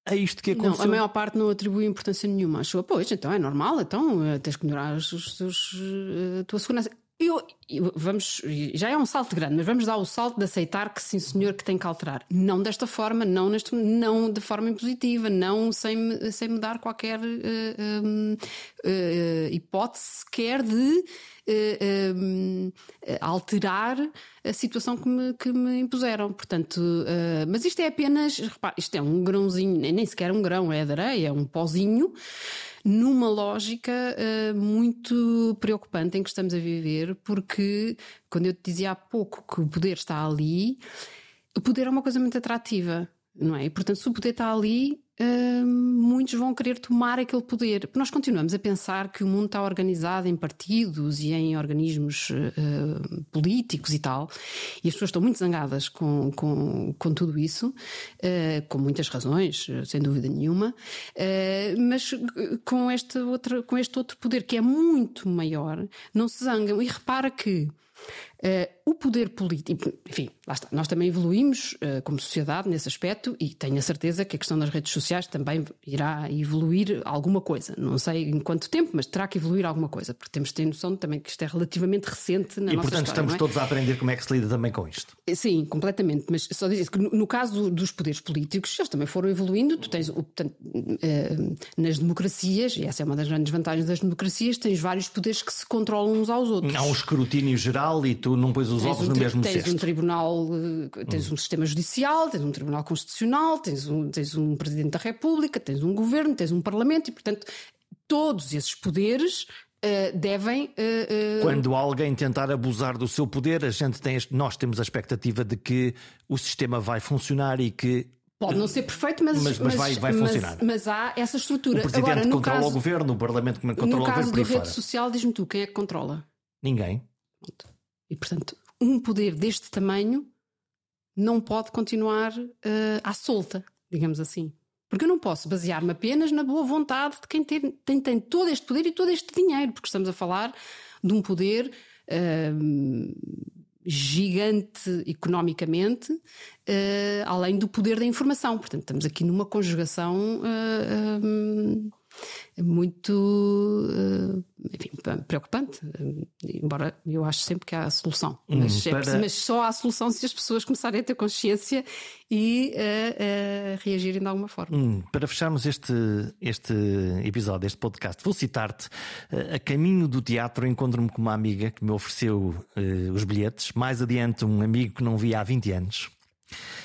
Speaker 1: a isto que aconteceu.
Speaker 2: Não, a maior parte não atribui importância nenhuma. Achou, pois, então é normal, então eh, tens que melhorar os, os, os, eh, a tua segurança. Eu, eu, vamos, já é um salto grande, mas vamos dar o salto de aceitar que sim, senhor, que tem que alterar. Não desta forma, não, neste, não de forma impositiva, não sem, sem me dar qualquer uh, uh, uh, hipótese sequer de alterar a situação que me, que me impuseram. Portanto, mas isto é apenas, isto é um grãozinho, nem sequer um grão, é de areia, é um pozinho numa lógica uh, muito preocupante em que estamos a viver, porque quando eu te dizia há pouco que o poder está ali, o poder é uma coisa muito atrativa, não é? E portanto, se o poder está ali, muitos vão querer tomar aquele poder. Nós continuamos a pensar que o mundo está organizado em partidos e em organismos uh, políticos e tal, e as pessoas estão muito zangadas com, com, com tudo isso, uh, com muitas razões, sem dúvida nenhuma, mas com este, outro, com este outro poder que é muito maior, não se zangam. E repara que Uh, o poder político, enfim, lá está. Nós também evoluímos uh, como sociedade nesse aspecto e tenho a certeza que a questão das redes sociais também irá evoluir alguma coisa. Não sei em quanto tempo, mas terá que evoluir alguma coisa, porque temos de ter noção também que isto é relativamente recente na
Speaker 1: e,
Speaker 2: nossa
Speaker 1: portanto,
Speaker 2: história.
Speaker 1: estamos
Speaker 2: é?
Speaker 1: todos a aprender como é que se lida também com isto.
Speaker 2: Eh, sim, completamente. Mas só dizer que no, no caso dos poderes políticos, eles também foram evoluindo. Tu tens, portanto, uh, nas democracias, e essa é uma das grandes vantagens das democracias, tens vários poderes que se controlam uns aos outros.
Speaker 1: Há um escrutínio geral e tu não pões os
Speaker 2: Tens
Speaker 1: ovos
Speaker 2: um
Speaker 1: no mesmo
Speaker 2: tens
Speaker 1: cesto.
Speaker 2: um tribunal, eh, tens um sistema judicial, tens um tribunal constitucional, tens um, tens um presidente da República, tens um governo, tens um parlamento e, portanto, todos esses poderes eh, devem. eh, eh,
Speaker 1: Quando alguém tentar abusar do seu poder, a gente tem, nós temos a expectativa de que o sistema vai funcionar e que
Speaker 2: Pode não ser perfeito, mas,
Speaker 1: Mas- mas vai- vai
Speaker 2: mas-
Speaker 1: funcionar.
Speaker 2: Mas, há essa estrutura.
Speaker 1: o presidente
Speaker 2: Agora, no
Speaker 1: controla
Speaker 2: caso,
Speaker 1: o governo, o parlamento controla
Speaker 2: no
Speaker 1: o
Speaker 2: caso
Speaker 1: governo por
Speaker 2: da
Speaker 1: aí
Speaker 2: rede social, diz-me tu, quem é que controla?
Speaker 1: Ninguém.
Speaker 2: E, portanto, um poder deste tamanho não pode continuar eh, à solta, digamos assim. Porque eu não posso basear-me apenas na boa vontade de quem tem, tem, tem todo este poder e todo este dinheiro, porque estamos a falar de um poder eh, gigante economicamente, eh, além do poder da informação. Portanto, estamos aqui numa conjugação muito eh, enfim, preocupante. Eh, Embora eu acho sempre que há a solução. Mas, é
Speaker 1: para-
Speaker 2: mas só há a solução se as pessoas começarem a ter consciência e eh, eh, reagirem de alguma forma.
Speaker 1: Hum, para fecharmos este, este episódio, este podcast, vou citar-te. A caminho do teatro, encontro-me com uma amiga que me ofereceu eh, os bilhetes. Mais adiante, um amigo que não via há 20 anos.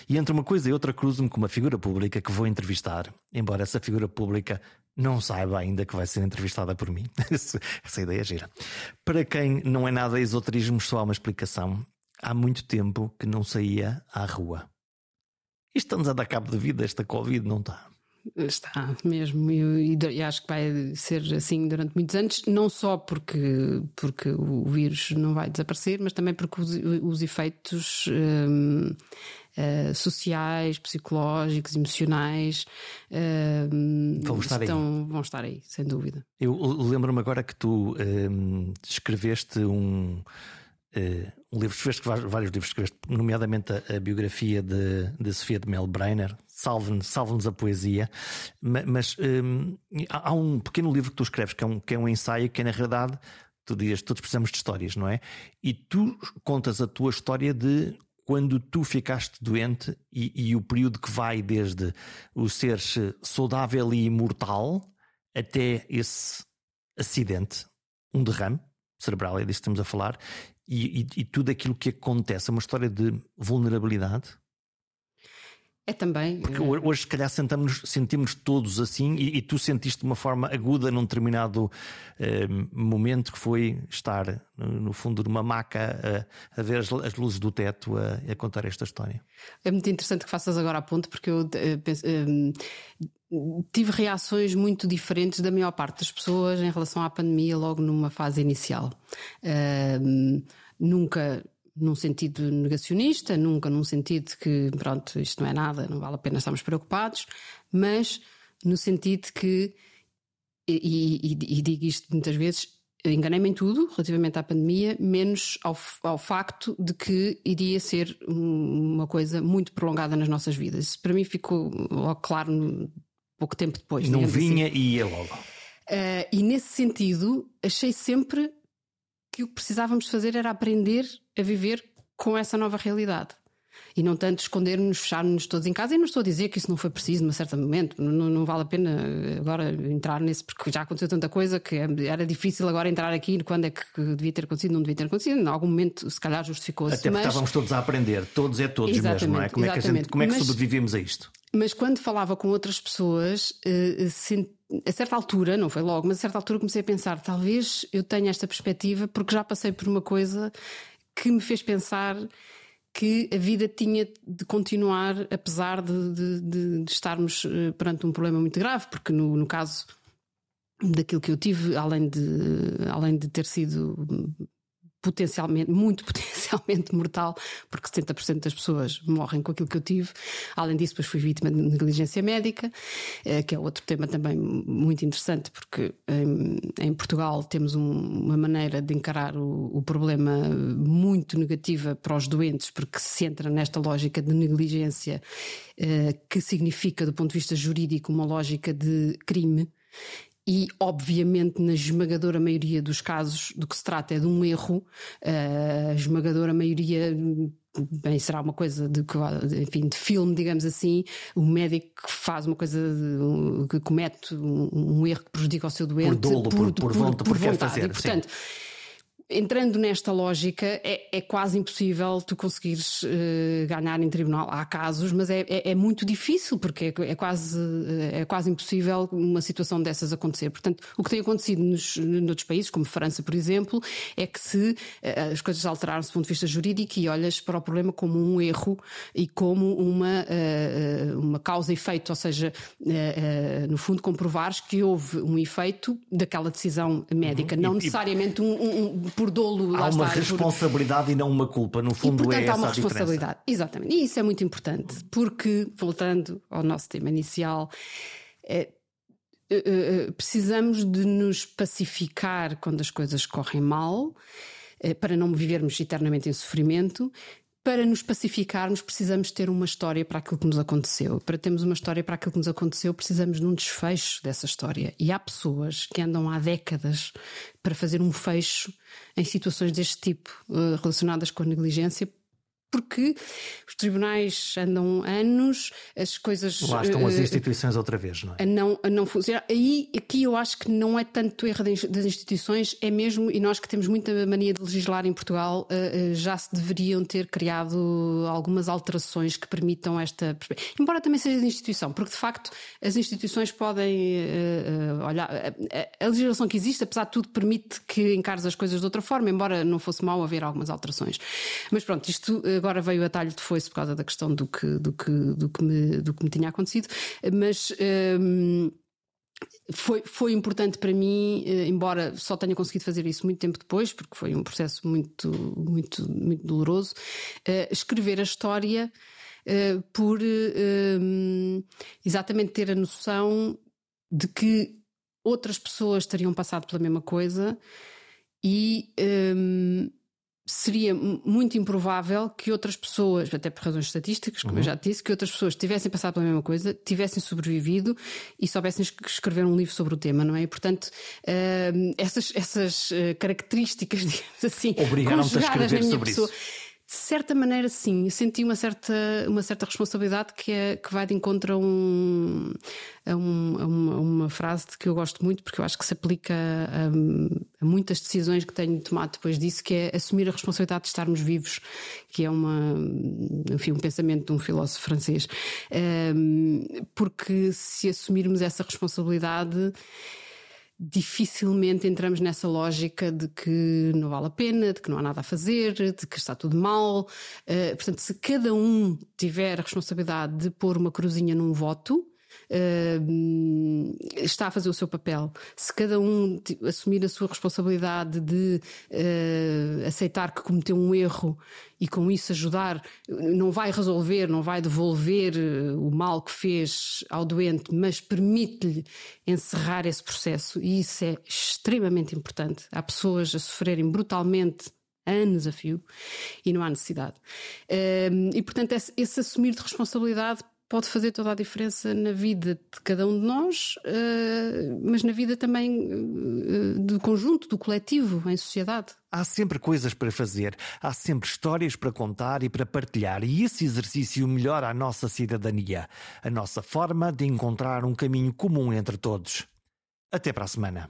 Speaker 1: E entre uma coisa e outra, cruzo-me com uma figura pública que vou entrevistar, embora essa figura pública não saiba ainda que vai ser entrevistada por mim. essa ideia é gira. Para quem não é nada esoterismo, só há uma explicação. Há muito tempo que não saía à rua. Isto está-nos a dar cabo de vida, esta Covid, não está?
Speaker 2: Está mesmo, e, e- acho que vai ser assim durante muitos anos, não só porque, porque o vírus não vai desaparecer, mas também porque os, os efeitos hum, eh, sociais, psicológicos, emocionais hum,
Speaker 1: Vão estar aí.
Speaker 2: estão, vão estar aí, sem dúvida.
Speaker 1: Eu lembro-me agora que tu hum, escreveste um, eh, um livro, escreveste vários, vários livros, escreveste, nomeadamente a, a biografia de, de Sofia de Mel Breiner, Salve-nos salve a poesia, Ma- mas hum, há um pequeno livro que tu escreves que é um, que é um ensaio que, na realidade, tu dizes, todos precisamos de histórias, não é? E tu contas a tua história de quando tu ficaste doente e, e o período que vai desde o seres saudável e imortal até esse acidente, um derrame cerebral, é disso que estamos a falar, e, e- e tudo aquilo que acontece, é uma história de vulnerabilidade.
Speaker 2: É também.
Speaker 1: Porque ho- hoje, se calhar, sentamos, sentimos todos assim, e, e tu sentiste de uma forma aguda num determinado eh, momento que foi estar no, fundo de uma maca a, a ver as, as luzes do teto a, a contar esta história.
Speaker 2: É muito interessante que faças agora a ponto, porque eu eh, penso, eh, tive reações muito diferentes da maior parte das pessoas em relação à pandemia, logo numa fase inicial. Eh, nunca num sentido negacionista, nunca num sentido que, pronto, isto não é nada, não vale a pena estarmos preocupados, mas no sentido que, e, e- e digo isto muitas vezes, enganei-me em tudo relativamente à pandemia, menos ao, ao facto de que iria ser um- uma coisa muito prolongada nas nossas vidas. Isso para mim ficou logo claro pouco tempo depois.
Speaker 1: Não
Speaker 2: assim.
Speaker 1: vinha e ia logo.
Speaker 2: Uh, e nesse sentido, achei sempre que o que precisávamos fazer era aprender a viver com essa nova realidade. E não tanto esconder-nos, fechar-nos todos em casa. E não estou a dizer que isso não foi preciso num certo momento. Não, não vale a pena uh, agora entrar nesse, porque já aconteceu tanta coisa que era difícil agora entrar aqui quando é que devia ter acontecido, não devia ter acontecido. Em algum momento, se calhar, justificou-se.
Speaker 1: Até porque
Speaker 2: mas...
Speaker 1: estávamos todos a aprender, todos é todos mesmo, não é?
Speaker 2: Exatamente,
Speaker 1: Como é que, gente,
Speaker 2: exatamente.
Speaker 1: como é que
Speaker 2: Mas-
Speaker 1: sobrevivemos a isto?
Speaker 2: Mas quando falava com outras pessoas, sen- a certa altura, não foi logo, mas a certa altura comecei a pensar: talvez eu tenha esta perspectiva, porque já passei por uma coisa que me fez pensar que a vida tinha de continuar, apesar de, de- de- de estarmos eh, perante um problema muito grave, porque no, no caso daquilo que eu tive, além de, além de ter sido potencialmente, muito potencialmente mortal, porque 70% das pessoas morrem com aquilo que eu tive. Além disso, depois fui vítima de negligência médica, eh, que é outro tema também muito interessante, porque em, Portugal temos um, uma maneira de encarar o, o, problema muito negativa para os doentes, porque se entra nesta lógica de negligência, eh, que significa, do ponto de vista jurídico, uma lógica de crime e, obviamente, na esmagadora maioria dos casos, do que se trata é de um erro, eh, a esmagadora maioria bem, será uma coisa de, enfim, de filme, digamos assim, o médico que faz uma coisa, de, que comete um, um, erro que prejudica o seu doente
Speaker 1: por dolo, por, por, por, vontade, por vontade. Fazer,
Speaker 2: e, portanto, sim entrando nesta lógica, é, é, quase impossível tu conseguires uh, ganhar em tribunal. Há casos, mas é, é, é muito difícil, porque é, é, quase, eh, é quase impossível uma situação dessas acontecer. Portanto, o que tem acontecido nos, noutros países, como França, por exemplo, é que se uh, as coisas alteraram-se do ponto de vista jurídico e olhas para o problema como um erro e como uma, uh, uma causa e efeito, ou seja, no fundo, comprovares que houve um efeito daquela decisão médica, uhum. não e, necessariamente um, um, um por dolo.
Speaker 1: Há uma está, responsabilidade por... e não uma culpa, no fundo
Speaker 2: e, portanto,
Speaker 1: é essa
Speaker 2: há uma responsabilidade.
Speaker 1: Diferença.
Speaker 2: Exatamente. E isso é muito importante, porque, voltando ao nosso tema inicial, é, precisamos de nos pacificar quando as coisas correm mal, para não vivermos eternamente em sofrimento, para nos pacificarmos, precisamos ter uma história para aquilo que nos aconteceu. Para termos uma história para aquilo que nos aconteceu, precisamos de um desfecho dessa história. E há pessoas que andam há décadas para fazer um fecho em situações deste tipo, eh, relacionadas com a negligência, porque os tribunais andam anos, as coisas.
Speaker 1: Lá estão as instituições outra vez, não é?
Speaker 2: A não, a não funcionar. Aí, aqui eu acho que não é tanto erro das instituições, é mesmo, e nós que temos muita mania de legislar em Portugal, uh, uh, já se deveriam ter criado algumas alterações que permitam esta. Embora também seja de instituição, porque de facto as instituições podem olhar. A, a, legislação que existe, apesar de tudo, permite que encares as coisas de outra forma, embora não fosse mal haver algumas alterações. Mas pronto, isto agora veio a talho de foice por causa da questão do que, do que, do que, me, do que me tinha acontecido, mas. Hum, foi, foi importante para mim, eh, embora só tenha conseguido fazer isso muito tempo depois, porque foi um processo muito, muito, muito doloroso, uh, escrever a história uh, por uh, exatamente ter a noção de que outras pessoas teriam passado pela mesma coisa e. Seria muito improvável que outras pessoas, até por razões estatísticas, como uhum. eu já disse, que outras pessoas tivessem passado pela mesma coisa, tivessem sobrevivido e soubessem escrever um livro sobre o tema, não é? E, portanto, uh, essas, essas uh, características, digamos assim,
Speaker 1: obrigaram-te a escrever sobre pessoa,
Speaker 2: isso de certa maneira, sim. Eu senti uma certa, uma certa responsabilidade que, é, que vai de encontro a, um, a, um, a, uma, uma, frase que eu gosto muito, porque eu acho que se aplica a, muitas decisões que tenho tomado depois disso, que é assumir a responsabilidade de estarmos vivos, que é uma, enfim, um pensamento de um filósofo francês. Porque se assumirmos essa responsabilidade dificilmente entramos nessa lógica de que não vale a pena, de que não há nada a fazer, de que está tudo mal. Uh, portanto, se cada um tiver a responsabilidade de pôr uma cruzinha num voto, Uh, está a fazer o seu papel. Se cada um assumir a sua responsabilidade de uh, aceitar que cometeu um erro e com isso ajudar, não vai resolver, não vai devolver eh, o mal que fez ao doente, mas permite-lhe encerrar esse processo, e isso é extremamente importante. Há pessoas a sofrerem brutalmente anos a fio e não há necessidade. E portanto, esse assumir de responsabilidade pode fazer toda a diferença na vida de cada um de nós, uh, mas na vida também uh, do conjunto, do coletivo, em sociedade.
Speaker 1: Há sempre coisas para fazer, há sempre histórias para contar e para partilhar, e esse exercício melhora a nossa cidadania, a nossa forma de encontrar um caminho comum entre todos. Até para a semana.